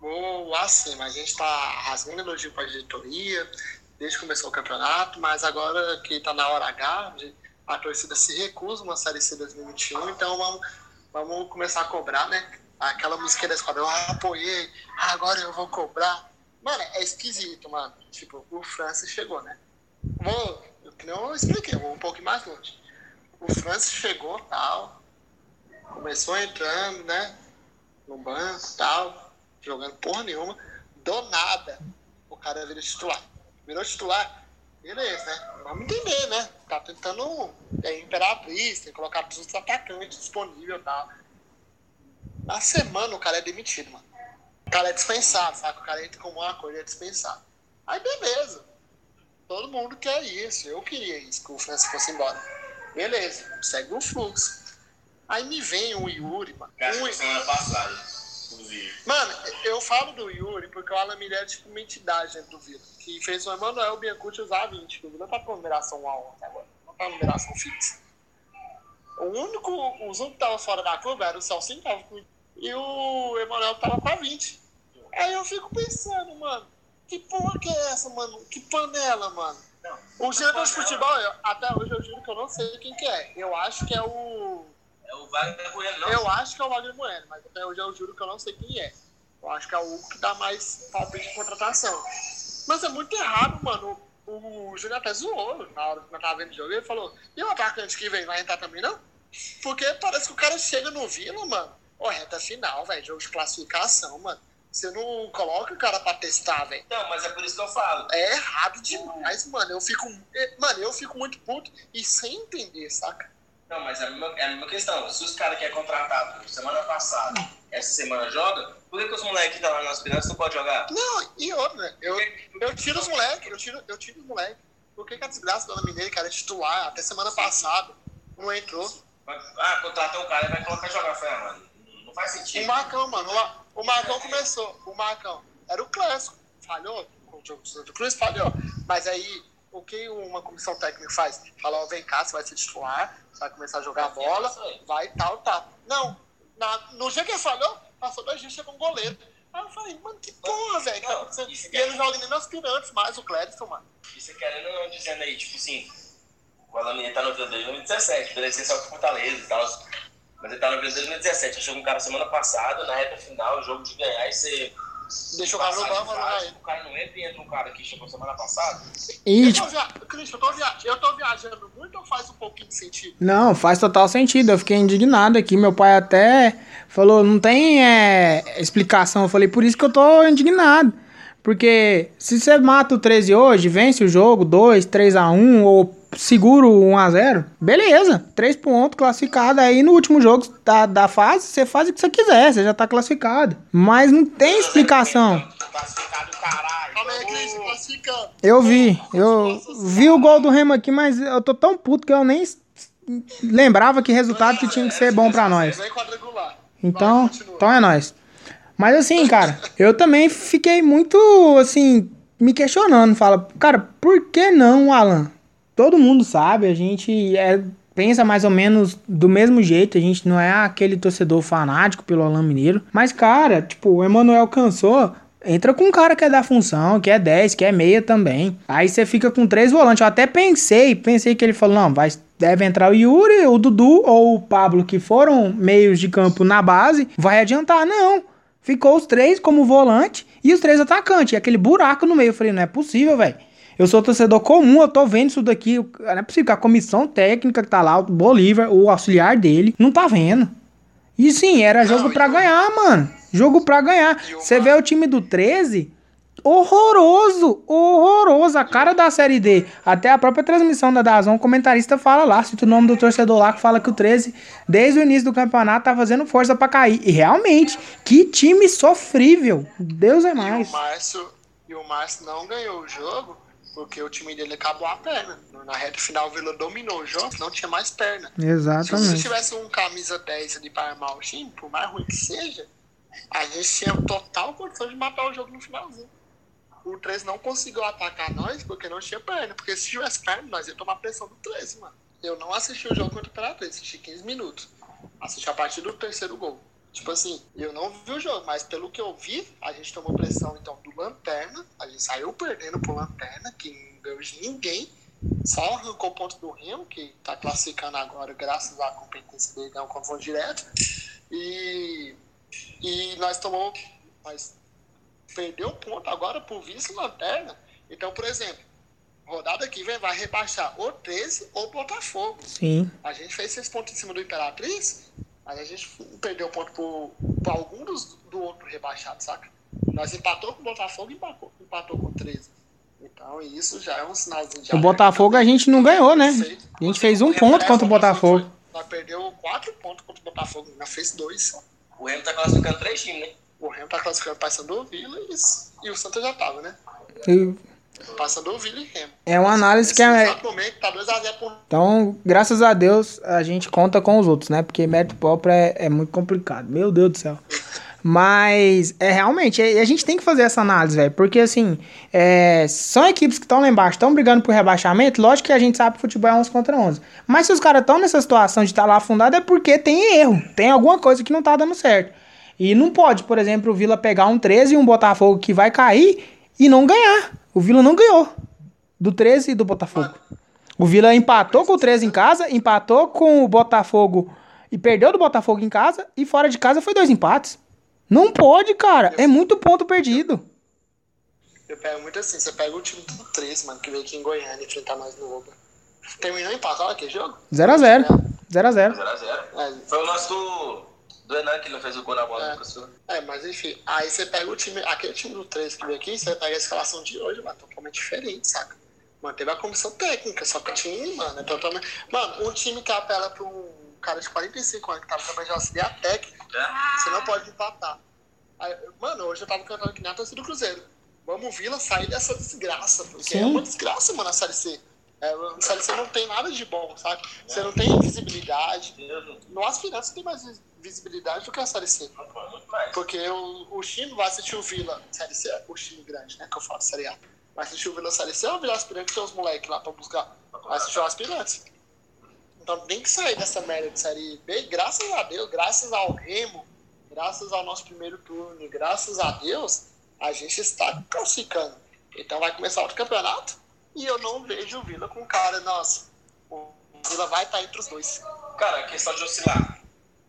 Vou acima. A gente tá rasgando elogio pra diretoria, desde que começou o campeonato, mas agora que tá na hora H, a torcida se recusa uma Série C 2021, então vamos, vamos começar a cobrar, né? Aquela música da esquadra, eu apoiei, agora eu vou cobrar. Mano, é esquisito, mano. Tipo, o Francis chegou, né? Vou, eu expliquei, vou um pouco mais longe. O Francis chegou tal, Começou entrando, né? No banco tal, jogando porra nenhuma. Do nada, o cara vira titular. Virou titular, beleza, né? Vamos entender, né? Tá tentando é, imperatriz, tem que colocar todos os atacantes disponíveis e tal. Na semana o cara é demitido, mano. O cara é dispensado, sabe? O cara entra como uma coisa, é dispensado. Aí beleza. Todo mundo quer isso. Eu queria isso, que o Francisco fosse embora. Beleza, segue o fluxo. Aí me vem o Yuri, mano. Cara, Um- semana passada, inclusive. Mano, eu falo do Yuri porque o Alan Miranda é tipo uma entidade dentro do Vila. Que fez o Emanuel Biancucci usar 20. que O Vila tá com numeração 1 a 1 até agora. Não tá com numeração fixa. O único, os únicos que tava fora da curva era o Celcinho, tava com. E o Emanuel tava com a 20. Aí eu fico pensando, mano, que porra que é essa, mano? Que panela, mano? O diretor de futebol, eu- até hoje eu juro que eu não sei quem que é. Eu acho que é o. É o Wagner Bueno, não? Eu acho que é o Wagner Bueno, mas até hoje eu juro que eu não sei quem é. Eu acho que é o Hugo que dá mais palpite de contratação. Mas é muito errado, mano. O, o Júnior até zoou na hora que nós tava vendo o jogo. Ele falou: e o atacante que vem vai entrar também, não? Porque parece que o cara chega no Vila, mano. Ó, reta final, velho. Jogo de classificação, mano. Você não coloca o cara pra testar, velho. Não, mas é por isso que eu falo. É errado demais, mano. Eu fico. Mano, eu fico muito puto e sem entender, saca? Não, mas é a mesma, é a mesma questão. Se os caras que é contratado semana passada, essa semana joga, por que, que os moleques que estão lá nas finanças não podem jogar? Não, e outra? Eu, eu tiro os moleques, eu tiro, eu tiro os moleques. Por que, que a desgraça Dona Mineira, que era titular até semana passada, não entrou? Ah, contrata um cara e vai colocar jogar. Falei, ah, mano, não faz O sentido. Marcão, mano, o, o Marcão começou. O Marcão era o clássico. Falhou com o jogo do Cruz, falhou. Mas aí, o que uma comissão técnica faz? Fala, ó, vem cá, você vai ser titular, vai começar a jogar bola, vai tal, tal. Não, na- no dia que ele falhou, passou dois dias, chegou um goleiro. Aí eu falei, mano, que porra, velho. que tá E ele joga nem aspirantes mais, o Clédson, mano. E você querendo ou não dizendo aí, tipo assim, o Alamine tá no desde 2017, beleza, você saiu com Fortaleza e tal. Mas ele tá no desde 2017. Chegou um cara semana passada, na reta final, jogo de ganhar e você. Deixa o cara no banco, lá. O cara não entra e entra um cara que chegou semana passada. E, Eu tipo, tô, via... Cristian, eu, tô via... eu tô viajando muito ou faz um pouquinho de sentido? Não, faz total sentido. Eu fiquei indignado aqui. Meu pai até falou, não tem é, explicação. Eu falei, por isso que eu tô indignado. Porque se você mata o 13 hoje, vence o jogo 2, 3 a 1 ou segura o 1 a 0 beleza. 3 pontos classificado. Aí no último jogo da, da fase, você faz o que você quiser, você já tá classificado. Mas não tem explicação. Eu vi, eu vi o gol do Remo aqui, mas eu tô tão puto que eu nem lembrava que resultado que tinha que ser bom pra nós. Então, então é nóis. Mas assim, cara, eu também fiquei muito, assim, me questionando. Fala, cara, por que não, Alan? Todo mundo sabe, a gente é- pensa mais ou menos do mesmo jeito. A gente não é aquele torcedor fanático pelo Alan Mineiro. Mas, cara, tipo, o Emanuel cansou. Entra com um cara que é da função, que é 10, que é meia também. Aí você fica com três volantes. Eu até pensei, pensei que ele falou, não, vai, deve entrar o Yuri, o Dudu ou o Pablo, que foram meios de campo na base, vai adiantar. Não. Ficou os três como volante e os três atacantes. E aquele buraco no meio. Eu falei, não é possível, velho. Eu sou torcedor comum, eu tô vendo isso daqui. Não é possível que a comissão técnica que tá lá, o Bolívar, o auxiliar dele, não tá vendo. E sim, era jogo e pra o- ganhar, mano. Jogo pra ganhar. E Você vê o time do 13, horroroso, horroroso. A cara da Série D. Até a própria transmissão da Dazon, o comentarista fala lá, cita o nome do torcedor lá, que fala que o 13, desde o início do campeonato, tá fazendo força pra cair. E realmente, que time sofrível. Deus é E mais. o Márcio, e o Márcio não ganhou o jogo porque o time dele acabou a perna. Na reta final, o Vila dominou o jogo, não tinha mais perna. Se você Exatamente. tivesse um camisa 10 ali para armar o time, por mais ruim que seja, a gente tinha total condição de matar o jogo no finalzinho. O 13 não conseguiu atacar nós porque não tinha perna. Porque se tivesse perna, nós ia tomar pressão do 13, mano. Eu não assisti o jogo contra o Imperatriz, assisti 15 minutos. Assisti a partir do terceiro gol. Tipo assim, eu não vi o jogo, mas pelo que eu vi, a gente tomou pressão então do Lanterna, a gente saiu perdendo pro Lanterna, que não ganhou de ninguém, só arrancou ponto do Remo, que tá classificando agora graças à competência dele, é um confronto direto. E, e nós tomamos. Nós perdeu ponto agora pro vice-lanterna. Então, por exemplo, rodada que vem vai rebaixar ou 13 ou Botafogo. Sim. A gente fez seis pontos em cima do Imperatriz. Aí a gente perdeu ponto por, por algum dos, do outro rebaixado, saca? Nós empatou com o Botafogo e empatou, empatou com o 13. Então isso já é um sinalzinho de O. Botafogo a gente não ganhou, né? A gente fez um ponto é, contra o Botafogo. Nós perdeu quatro pontos contra o Botafogo, nós fez dois só. O Remo tá classificando três times, né? O Remo tá classificando Paysandu, Vila e, e o Santa já tava, né? E E Remo. É uma análise que Nesse é. momento tá 2x0 pro Então, graças a Deus, a gente conta com os outros, né? Porque mérito próprio é, é muito complicado. Meu Deus do céu. Mas, é realmente, é- a gente tem que fazer essa análise, velho. Porque, assim, é, são equipes que estão lá embaixo, estão brigando por rebaixamento. Lógico que a gente sabe que futebol é 11 contra 11. Mas se os caras estão nessa situação de estar lá afundado, é porque tem erro. Tem alguma coisa que não tá dando certo. E não pode, por exemplo, o Vila pegar um 13 e um Botafogo que vai cair e não ganhar. O Vila não ganhou. Do 13 e do Botafogo. O Vila empatou com o 13 em casa, empatou com o Botafogo e perdeu do Botafogo em casa e fora de casa foi dois empates. Não pode, cara. É muito ponto perdido. Eu pego muito assim, você pega o time do 13, mano, que veio aqui em Goiânia enfrentar nós no Oba. Terminou empate, olha que jogo. 0x0. 0x0. 0x0. É, Foi o nosso do, do Enan que não fez o gol na bola É. do professor. é, mas enfim, aí você pega o time, aquele time do 13 que veio aqui, você pega a escalação de hoje, mano, totalmente diferente, saca? Manteve a comissão técnica, só que o time, mano, é totalmente. Mano, um time que apela pra um cara de 45 anos que tava trabalhando de auxiliar técnico, você não pode empatar. Aí, mano, hoje eu tava cantando que nem a torcida do Cruzeiro. Vamos, Vila, sair dessa desgraça, porque Sim. é uma desgraça, mano, a Série C. É, a Série C não tem nada de bom, sabe? Você não tem visibilidade. No aspirante você tem mais visibilidade do que a Série C. Porque o, o time vai assistir o Vila, Série C, o time grande, né? Que eu falo, Série A. Vai assistir o Vila Série C ou o Vila Aspirante, que tem os moleques lá pra buscar. Vai assistir o Aspirante. Então tem que sair dessa merda de Série B. Graças a Deus, graças ao Remo, graças ao nosso primeiro turno, e graças a Deus, a gente está classificando. Então vai começar outro campeonato e eu não vejo o Vila com cara, nossa, o Vila vai estar entre os dois. Cara, a questão de oscilar.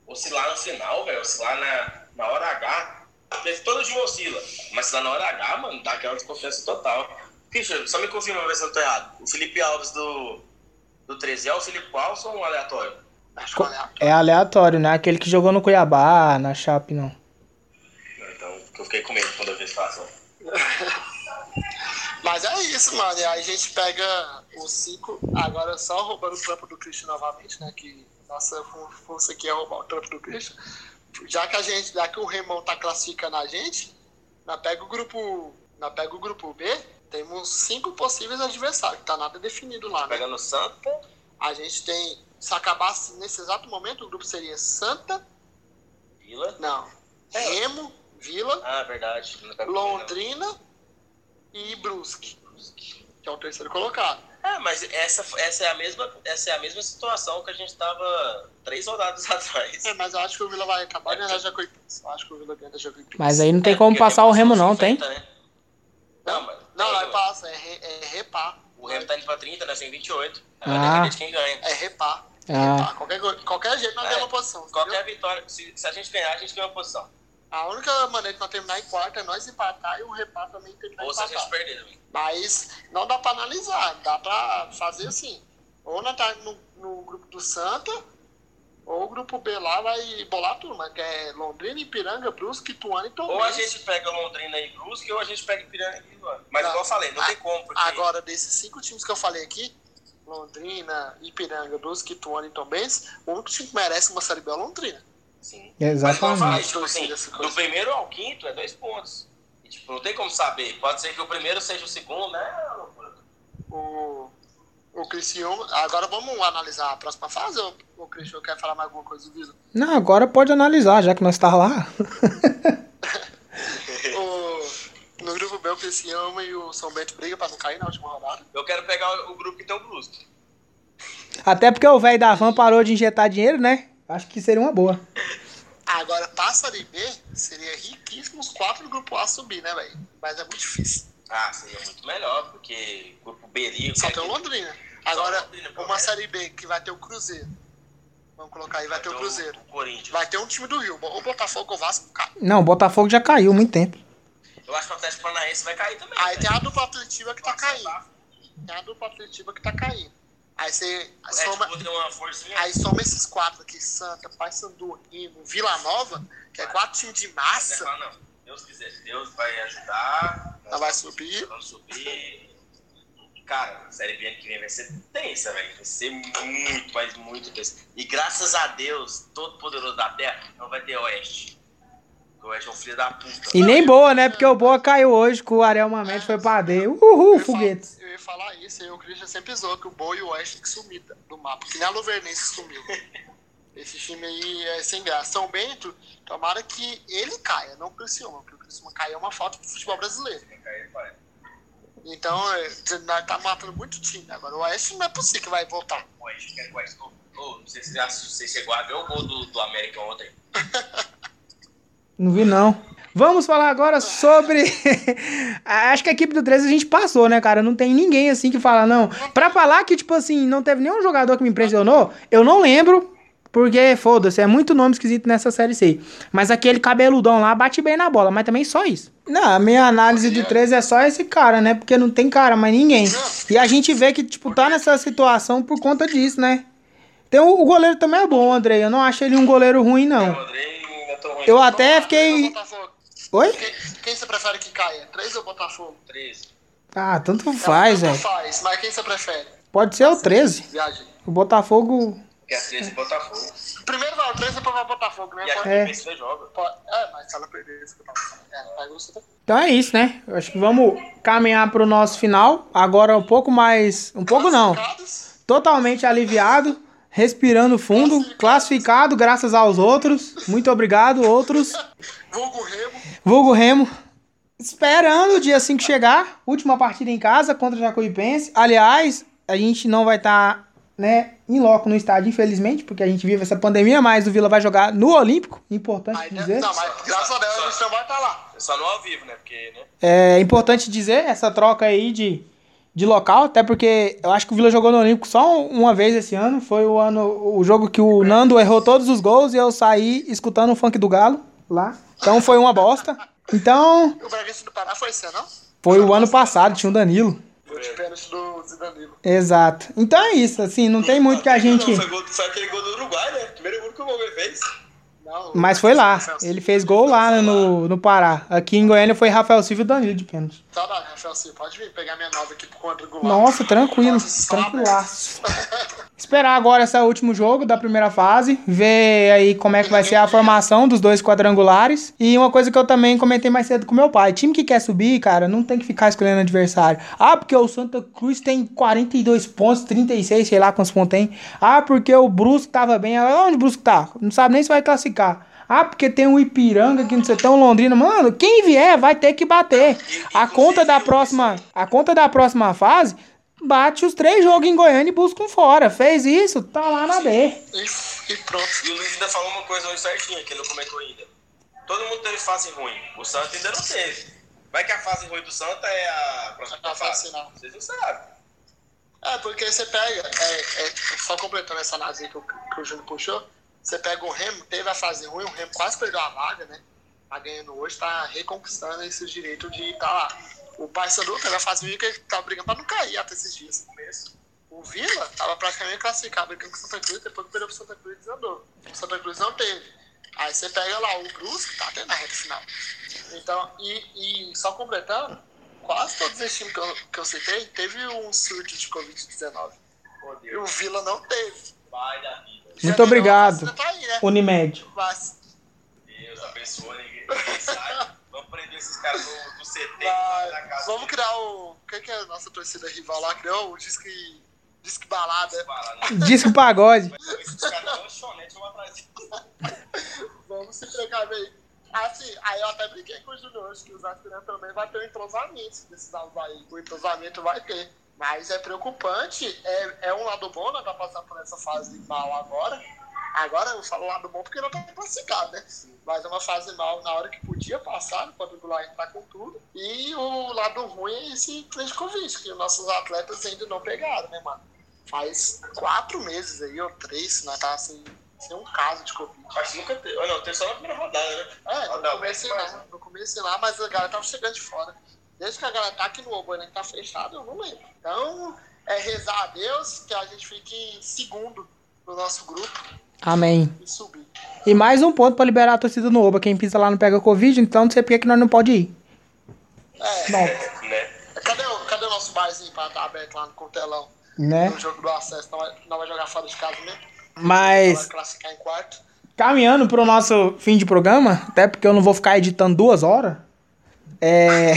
Oscilar no final, velho. Oscilar na, na hora H. Porque todo dia oscila. Mas se lá na hora H, mano, dá aquela desconfiança total. Christian, só me confirma ver se eu tô errado. O Felipe Alves do, do 13 é o Felipe Alves ou um aleatório? Acho que olha, É aleatório, né? Aquele que jogou no Cuiabá, na Chape, não. Então, que eu fiquei com medo quando eu vi a situação. Mas é isso, mano. E aí a gente pega os cinco, agora só roubando o trampo do Christian novamente, né? Que nossa força aqui é roubar o trampo do Christian. Já que a gente, já que o Remão tá classificando a gente, nós pega o grupo. Nós pega o grupo B, temos cinco possíveis adversários, tá nada definido lá, né? Pegando Santa, A gente tem. Se acabasse nesse exato momento, o grupo seria Santa, Vila. não, Remo, Vila, Ah, verdade. Londrina e Brusque, que é o terceiro colocado. É, mas essa, essa, é a mesma, essa é a mesma situação que a gente tava três rodadas atrás. É, mas eu acho que o Vila vai acabar ganhando a Jacuipense. Eu acho que o Vila ganha da Jacuipense. Mas aí não tem É, como passar o Remo, não, 50, tem? né? Não, mas. Não, não, mano. passa, é, re, é repar. O Remo tá indo pra 30, nós tem 28. Ah. Vai depender de quem ganha. É repar. Ah. repar. Qualquer, qualquer jeito nós É. ganhamos uma posição. Qualquer vitória, se, se a gente ganhar, a gente ganha uma posição. A única maneira de nós terminar em quarto é nós empatar e o repar também terminar Ou se a gente empatado. perder também. Mas não dá pra analisar, dá pra fazer assim. Ou nós tá no, no grupo do Santa, ou o grupo B lá vai bolar tudo, mas que é Londrina, Ipiranga, Brusque, Ituano e Tombense. Ou a gente pega Londrina e Brusque, ou a gente pega Piranga e Iguana. Mas Não. igual eu falei, não tem como, porque... Agora, desses cinco times que eu falei aqui, Londrina, Ipiranga, Brusque, Ituano e Tombense, o único time que merece uma Série B é Londrina. Sim. Mas Exatamente. falei, tipo assim, coisa. do primeiro ao quinto é dois pontos. E, tipo, não tem como saber. Pode ser que o primeiro seja o segundo, né? O, o Criciúma... Agora vamos analisar a próxima fase ou o Cristiano quer falar mais alguma coisa do Visa? Não, agora pode analisar, já que nós tá lá. O, no grupo B, o Criciúma e o São Bento brigam pra não cair na última rodada. Eu quero pegar o, o grupo que tem o Brusque. Até porque o velho da van parou de injetar dinheiro, né? Acho que seria uma boa. Agora, pra Série B, seria riquíssimo os quatro do grupo A subir, né, velho? Mas é muito difícil. Ah, seria muito melhor, porque o grupo Beri... Só tem o Londrina. Agora, Londrina, uma. Série B que vai ter o Cruzeiro. Vamos colocar aí, vai ter o Cruzeiro. O Corinthians. Vai ter um time do Rio. O Botafogo, o Vasco, cai. Não, o Botafogo já caiu há muito tempo. Eu acho que o Atlético Paranaense vai cair também. Aí né? tem a dupla atletiva que tá Vai caindo. Tem a dupla atletiva que tá caindo. Aí você O soma, aí soma esses quatro aqui, Santa, Paysandu, Remo, Vila Nova, que é quatro times de massa. fala, não, Deus quiser, Deus vai ajudar. Ela vai subir. Vamos subir. Cara, a Série B ano que vem vai ser tensa, velho. Vai ser muito, mas muito tensa. E graças a Deus, todo poderoso da Terra, não vai ter Oeste. O é um filho da puta. E nem boa, né? Porque o Boa caiu hoje, que o Ariel Mamete foi pra D. Uhul, Eu falar- Eu ia falar isso, aí o Christian sempre zoou que o Boa e o Oeste tem que sumir do mapa, que nem a Luverdense sumiu. Esse time aí é sem graça. São Bento, tomara que ele caia, não o Criciúma, porque o Criciúma cair é uma falta do futebol brasileiro. Então, é, tá matando muito time. Agora, o Oeste não é possível que vai voltar. O Oeste, quer que o Oeste. Não sei se você chegou a ver o gol do, do América ontem. Não vi, não. Vamos falar agora sobre. Acho que a equipe do 13 a gente passou, né, cara? Não tem ninguém assim que fala, não. Pra falar que, tipo assim, não teve nenhum jogador que me impressionou, eu não lembro. Porque, foda-se, é muito nome esquisito nessa série C. Mas aquele cabeludão lá bate bem na bola, mas também só isso. Não, a minha análise de 13 é só esse cara, né? Porque não tem cara, mais ninguém. E a gente vê que, tipo, tá nessa situação por conta disso, né? Tem o, o goleiro também é bom, Andrei. Eu não acho ele um goleiro ruim, não. Andrei é tão ruim. Eu até fiquei. Oi? Quem, quem você prefere que caia? Três ou Botafogo? 13. Ah, tanto faz, Tanto velho. faz, mas quem você prefere? Pode ser o 13. Viagem. O Botafogo. Que é 13 e Botafogo. Primeiro vai o 13 depois vai o Botafogo, né? E a Pode- É. equipe joga. pode- É, mas se ela perder, isso que eu tava falando. É, aí você tá- Então é isso, né? Eu acho que vamos caminhar pro nosso final. Agora um pouco mais. Um pouco não. Totalmente aliviado. Respirando fundo. Classificado, graças aos outros. Muito obrigado, outros. Vulgo Remo. Vulgo Remo. Esperando o dia 5 chegar. Última partida em casa contra o Jacuipense. Aliás, a gente não vai estar, né, em loco no estádio, infelizmente, porque a gente vive essa pandemia, mas o Vila vai jogar no Olímpico. Importante Aí, dizer. não, mas graças a Deus a gente não vai estar lá. Só no ao vivo, né? Porque, né? É importante dizer essa troca aí de, de local, até porque eu acho que o Vila jogou no Olímpico só uma vez esse ano. Foi o ano o jogo que o Nando errou todos os gols e eu saí escutando o funk do Galo lá. Então foi uma bosta. Então, O Bragantino do Pará foi esse ano, não? foi o ano passado, tinha o Danilo. Foi de pênalti do Zidanilo. Exato. Então é isso, assim, não tem muito que a gente. Não, foi, gol- foi aquele gol do Uruguai, né? Primeiro gol que o Gomes fez. Mas foi lá. Ele fez gol lá no, no Pará. Aqui em Goiânia foi Rafael Silva e Danilo de pênalti. Tá lá, Rafael Silva, pode vir pegar minha nova aqui pro quadrangular. Nossa, tranquilo, tranquilaço. Esperar agora esse último jogo da primeira fase, ver aí como é que vai ser a formação dos dois quadrangulares. E uma coisa que eu também comentei mais cedo com meu pai: time que quer subir, cara, não tem que ficar escolhendo adversário. Ah, porque o Santa Cruz tem 42 pontos, 36, sei lá quantos pontos tem. Ah, porque o Brusque tava bem. Onde o Brusque tá? Não sabe nem se vai classificar. Ah, porque tem o Ipiranga que não sei, tem o Londrina. Mano, quem vier vai ter que bater. A conta da próxima, a conta da próxima fase bate os três jogos em Goiânia e busca um fora. Fez isso, tá lá na B. E, e pronto. E o Luiz ainda falou uma coisa hoje certinha, que ele não comentou ainda. Todo mundo teve fase ruim. O Santa ainda não teve. Vai que a fase ruim do Santa é a próxima A fase fase. final. Vocês não sabem. É, porque você pega, é, é, só completando essa análise que o, que o Júnior puxou, você pega o Remo, teve a fase ruim, o Remo quase perdeu a vaga, né? Tá ganhando hoje, tá reconquistando esse direito de estar lá. O Paysandu teve a fase ruim que ele tava brigando pra não cair até esses dias no começo. O Vila tava praticamente classificado, brigando com o Santa Cruz, depois que perdeu pro Santa Cruz desandou. O Santa Cruz não teve. Aí você pega lá o Brusque, tá até na reta final. Então, e, e só completando, quase todos esses times que eu, que eu citei teve um surto de Covid-19. Meu E o Vila não teve. Pai da vida. Muito obrigado. Tá aí, né? Unimed. Mas, Deus abençoe. Ninguém ninguém sabe. Vamos prender esses caras do, do CT mas vamos criar o. O que, que a nossa torcida rival lá criou? O Disque. Disque Balada. Né? Disco pagode. Vamos se precaver aí. Assim, aí eu até brinquei com o Júnior hoje que os aspirantes também vai ter um entrosamento desses alvos aí. O entrosamento vai ter. Mas é preocupante, é, é um lado bom, né, pra passar por essa fase mal agora. Agora eu falo lado bom porque não tá classificado, né? Mas é uma fase mal na hora que podia passar, no quadrangular entrar com tudo. E o lado ruim é esse três Covid, que os nossos atletas ainda não pegaram, né, mano? Faz quatro meses aí, ou três, nós tá assim, sem um caso de Covid. Que nunca teve. Não, teve só na primeira rodada, né? É, no começo mas- lá, no começo lá, mas a galera tava chegando de fora. Desde que a galera tá aqui no Oboiran tá fechado, eu não lembro. Então, é rezar a Deus que a gente fique em segundo no nosso grupo Amém. e subir. E mais um ponto pra liberar a torcida no Oba. Quem pisa lá não pega Covid, então não sei por que que nós não pode ir. É, Não, Né? cadê, o, cadê o nosso barzinho pra estar aberto lá no Cortelão? né? No jogo do acesso, não vai, não vai jogar fora de casa mesmo? Vai Mas classificar em quarto. caminhando pro nosso fim de programa, até porque eu não vou ficar editando duas horas. É.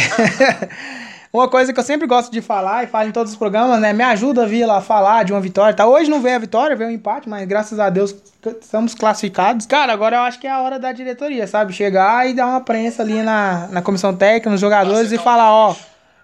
uma coisa que eu sempre gosto de falar e falo em todos os programas, né? Me ajuda a vir lá falar de uma vitória. Tá? Hoje não veio a vitória, veio um empate, mas graças a Deus estamos classificados. Cara, agora eu acho que é a hora da diretoria, sabe? Chegar e dar uma prensa ali na, na comissão técnica, nos jogadores e falar, ó.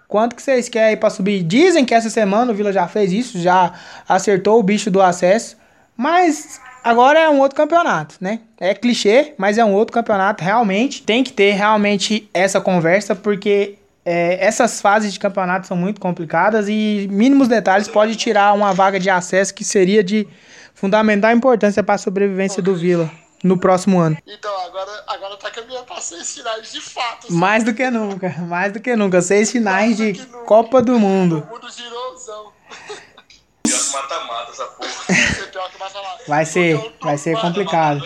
Quanto que vocês querem pra subir? Dizem que essa semana o Vila já fez isso, já acertou o bicho do acesso. Mas agora é um outro campeonato, né? É clichê, mas é um outro campeonato. Realmente tem que ter realmente essa conversa, porque é, essas fases de campeonato são muito complicadas e mínimos detalhes pode tirar uma vaga de acesso que seria de fundamental importância para a sobrevivência do Vila no próximo ano. Então, agora, agora tá caminhando pra seis finais de fato. sabe? Mais do que nunca, mais do que nunca. Seis finais Mais de. Copa do Mundo. O mundo girôzão. Mata-mata essa porra. Vai ser. Vai ser, complicado.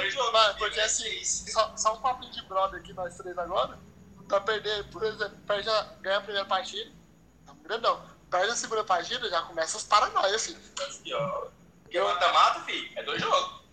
Porque assim, só, só um papinho de brother aqui, nós três agora, pra perder, por exemplo, perde a, ganha a primeira partida, não, grandão, perde a segunda partida, já começa as paranoias, filho. Porque mata-mata, filho, é dois jogos.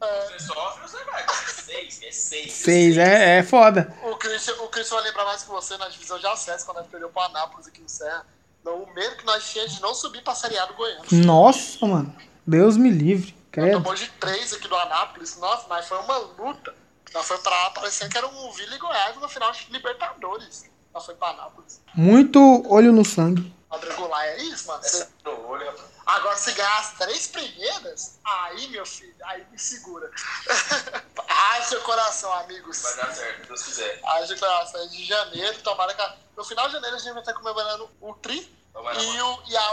É, Você sofre, você vai. É seis, é seis. Seis, é, é foda. o, Christian, o Christian vai lembrar mais que você na divisão de acesso, quando nós perdeu pro Anápolis aqui no Serra. Não, o medo que nós tínhamos de não subir pra Série A do Goiânia. Nossa, mano. Deus me livre. Credo. tomou de três aqui do Anápolis, nossa, mas foi uma luta. Nós foi pra lá, parecendo que era um Vila e Goiás no final de Libertadores. Nós foi pra Anápolis. Muito olho no sangue. Quadrangular é isso, mano? Você- No olho, rapaz. Agora, se ganhar as três primeiras, aí, meu filho, aí me segura. Haja coração, amigos. Vai dar certo, se Deus quiser. Haja coração. É de janeiro, tomara que... No final de janeiro a gente vai estar comemorando o tri Tomara, e, o, e a,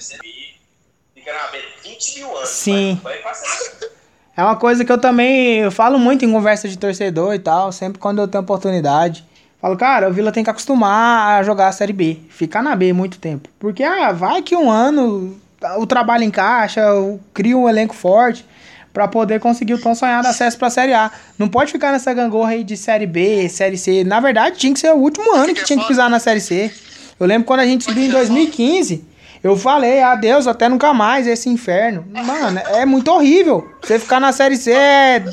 C. E Fica na B 20 mil anos. Sim. É uma coisa que eu também eu falo muito em conversa de torcedor e tal, sempre quando eu tenho oportunidade. Falo, cara, o Vila tem que acostumar a jogar a Série B, ficar na B muito tempo. Porque, ah, vai que um ano o trabalho encaixa, o- cria um elenco forte pra poder conseguir o tão sonhado acesso pra Série A. Não pode ficar nessa gangorra aí de Série B, Série C. Na verdade, tinha que ser o último ano que tinha que pisar na Série C. Eu lembro quando a gente subiu em 2015, eu falei, adeus, até nunca mais esse inferno. Mano, é muito horrível. Você ficar na Série C é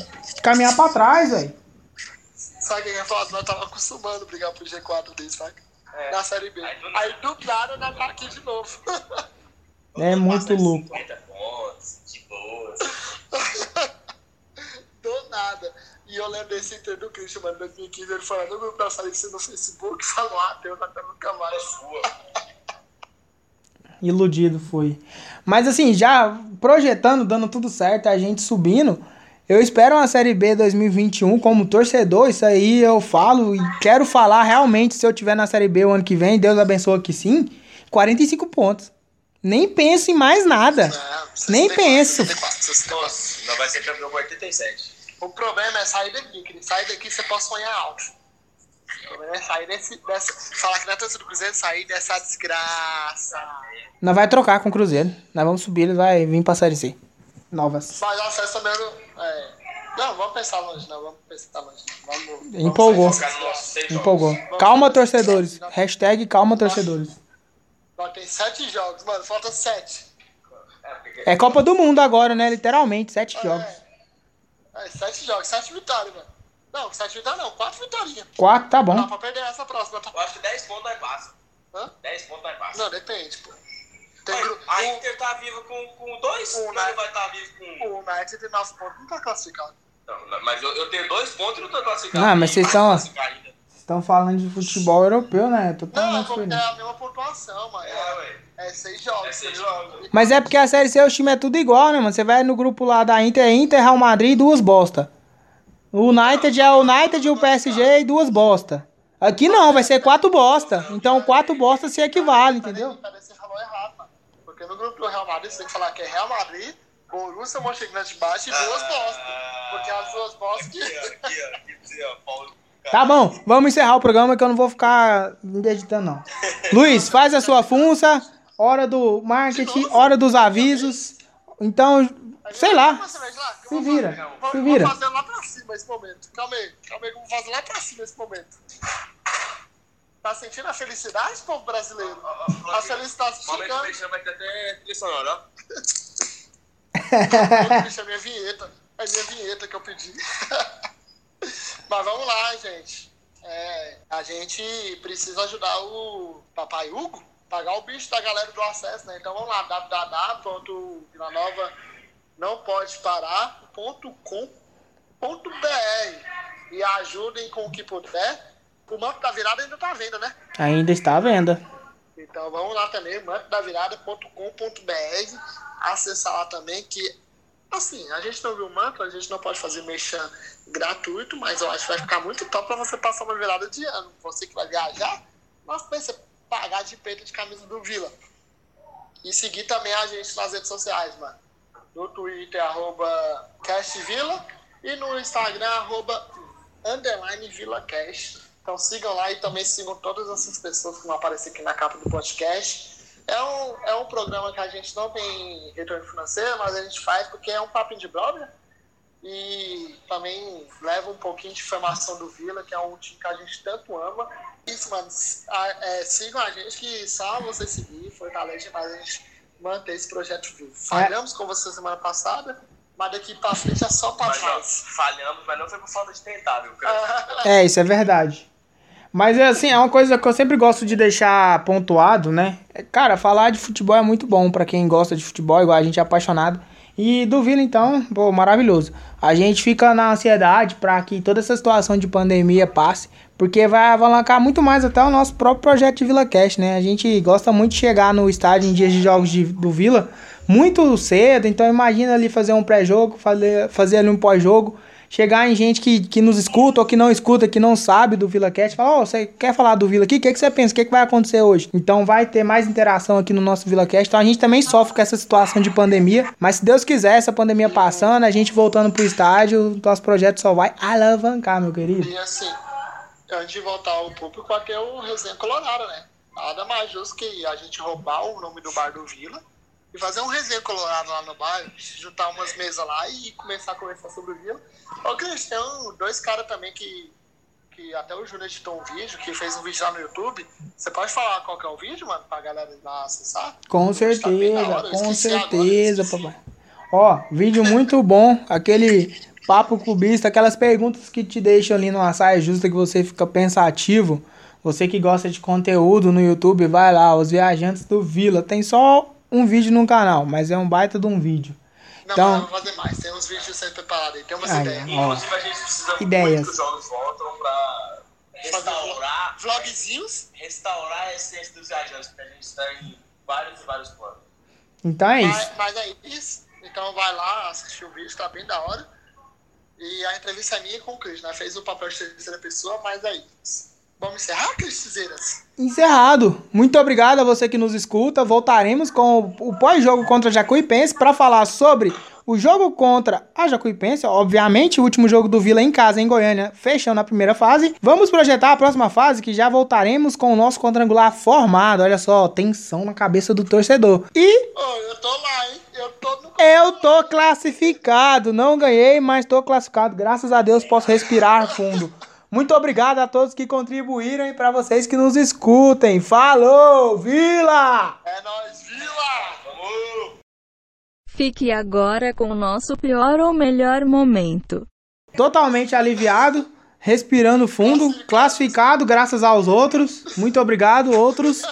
caminhar pra trás, velho. Sabe o que é foda? Nós tava acostumando a brigar pro G4 dele, sabe? É. Na Série B. Aí do nada. nós tá aqui de novo. É muito louco. 50 pontos, de boas. do nada. E eu lembro desse Inter do Christian, mano, em 2015, ele falando no grupo da Série C no Facebook, falou, ah, Deus, até nunca mais. Sua. Iludido foi. Mas assim, já projetando, dando tudo certo, a gente subindo. Eu espero uma Série B 2021 como torcedor. Isso aí eu falo e quero falar realmente se eu tiver na Série B o ano que vem, Deus abençoe que sim. 45 pontos. Nem penso em mais nada. Não, Nem 64, penso. 64, 64. Nossa, não vai ser campeão com 87. O problema é sair daqui, querido. Sair daqui você pode sonhar alto. O problema é sair desse, dessa. Falar que não é torcida do Cruzeiro, sair dessa desgraça. Nós vai trocar com o Cruzeiro. Nós vamos subir, ele vai vir pra Série C. Novas. Mas o acesso também não. É... Não, vamos pensar longe, não. Vamos pensar longe. Vamos. Empolgou. Calma, torcedores. Hashtag calma, torcedores. Nós tem sete jogos, mano. Falta sete. É, É Copa do Mundo agora, né? Literalmente, sete jogos. É, é, sete jogos, sete vitórias, mano. Não, sete vitórias não, quatro vitórias. Quatro, tá Não dá bom. pra perder essa próxima, tá? Eu acho que 10 pontos nós passa. Hã? 10 pontos nós passa. Não, depende, pô. Tem Mas a Inter tá viva com, com dois, Um, um, né? vai estar vivo com um. O United tem nove pontos, não tá classificado. Não, mas eu, eu tenho dois pontos e não tô classificado. Não, mas vocês são-. Estão falando de futebol europeu, né? Não, Totalmente porque é diferente. a mesma pontuação, mano. É, É, ué. é seis jogos. É seis jogos. Mas é porque a Série C, o time é tudo igual, né, mano? Você vai no grupo lá da Inter, é Inter, Real Madrid e duas bosta. O United é o United e o PSG e duas bosta. Aqui não, vai ser quatro bosta. Então quatro bosta se equivale, entendeu? Peraí, você falou errado, mano. Porque no grupo do Real Madrid você tem que falar que é Real Madrid, Borussia Mönchengladbach e duas Ah, bostas. Porque as duas bostas Aqui, ó, aqui, ó. Aqui, ó. Paulo, Tá bom, vamos encerrar o programa que eu não vou ficar editando, não. Luiz, faz a sua funça. Hora do marketing, hora dos avisos. Então, sei lá. Se vou vira, fazer. Vou, se vou vira. fazer lá pra cima esse momento. Calma aí, calma aí, que eu vou fazer lá pra cima esse momento. Tá sentindo a felicidade, povo brasileiro? A felicidade Momento chegando. fechando vai ter até trilha sonora, ó. Deixa a minha vinheta. É minha vinheta que eu pedi. Mas vamos lá, gente. É, a gente precisa ajudar o Papai Hugo pagar o bicho da galera do acesso, né? Então vamos lá, www.vilanova não pode parar.com.br e ajudem com o que puder. O manto da virada ainda tá à venda, né? Ainda está à venda. Então vamos lá também, mantodavirada.com.br, acessar lá também que assim, a gente não viu o manto, a gente não pode fazer mexer gratuito, mas eu acho que vai ficar muito top para você passar uma virada de ano. Você que vai viajar, mas pensa pagar de peito de camisa do Vila. E seguir também a gente nas redes sociais, mano. No Twitter, arroba CastVila e no Instagram, arroba underline VilaCast. Então sigam lá e também sigam todas essas pessoas que vão aparecer aqui na capa do podcast. É um, é um programa que a gente não tem retorno financeiro, mas a gente faz porque é um papo de brother. E também leva um pouquinho de informação do Vila, que é um time que a gente tanto ama. Isso, mano. a- é, sigam a gente, que só você seguir fortalece mais a gente manter esse projeto vivo. Falhamos com você semana passada, mas daqui pra frente é só pra Mas ó, trás. falhamos, mas não foi por falta de tentar, viu, cara? É, isso é verdade. Mas é assim, é uma coisa que eu sempre gosto de deixar pontuado, né? É, Cara, falar de futebol é muito bom pra quem gosta de futebol, igual a gente é apaixonado. E do Vila, então, pô, maravilhoso. A gente fica na ansiedade pra que toda essa situação de pandemia passe, porque vai alavancar muito mais até o nosso próprio projeto de Vila Cash, né? A gente gosta muito de chegar no estádio em dias de jogos de- do Vila muito cedo, então imagina ali fazer um pré-jogo, fazer, fazer ali um pós-jogo, chegar em gente que, que nos escuta ou que não escuta, que não sabe do VilaCast, falar, ó, você quer falar do Vila aqui? O que, que você pensa? O que, que vai acontecer hoje? Então vai ter mais interação aqui no nosso VilaCast. Então a gente também sofre com essa situação de pandemia, mas se Deus quiser, essa pandemia passando, a gente voltando pro estádio, nosso projeto só vai alavancar, meu querido. E assim, antes de voltar ao público, ter o Resenha Colorado, né? Nada mais justo que a gente roubar o nome do bar do Vila e fazer um resenha colorado lá no bar, juntar umas mesas lá e começar a conversar sobre o Vila. Ô, Cris, tem um- dois caras também que, que até o Júnior editou um vídeo, que fez um vídeo lá no YouTube. Você pode falar qual que é o vídeo, mano, pra galera lá acessar? Com Tá certeza, eu com agora, certeza, papai. Ó, vídeo muito bom, aquele papo clubista, aquelas perguntas que te deixam ali numa saia justa que você fica pensativo. Você que gosta de conteúdo no YouTube, vai lá, os viajantes do Vila. Tem só um vídeo no canal, mas é um baita de um vídeo. Não, Então- mas eu vou fazer mais. Tem uns vídeos sendo preparados aí, tem umas Aí, ideias. Inclusive, a gente precisa Ideias. muito que os jogos voltam pra restaurar, Vlogzinhos. restaurar a essência dos viajantes, porque a gente está em vários e vários planos. Então é Mas, isso. mas é isso. Então vai lá, assistir o vídeo, tá bem da hora. E a entrevista é minha com o Cris, né? Fez o papel de terceira pessoa, mas é isso. Vamos encerrar, Cris Cizeiras? Encerrado. Muito obrigado a você que nos escuta. Voltaremos com o pós-jogo contra a Jacuipense para falar sobre o jogo contra a Jacuipense, obviamente, o último jogo do Vila em casa em Goiânia, fechando a primeira fase. Vamos projetar a próxima fase que já voltaremos com o nosso quadrangular formado. Olha só, tensão na cabeça do torcedor. E Ô, eu tô lá, hein? Eu tô no. eu tô classificado. Não ganhei, mas tô classificado. Graças a Deus posso respirar fundo. Muito obrigado a todos que contribuíram e para vocês que nos escutem. Falou, Vila! É nóis, Vila! Vamos! Fique agora com o nosso pior ou melhor momento. Totalmente aliviado, respirando fundo, classificado graças aos outros. Muito obrigado, outros.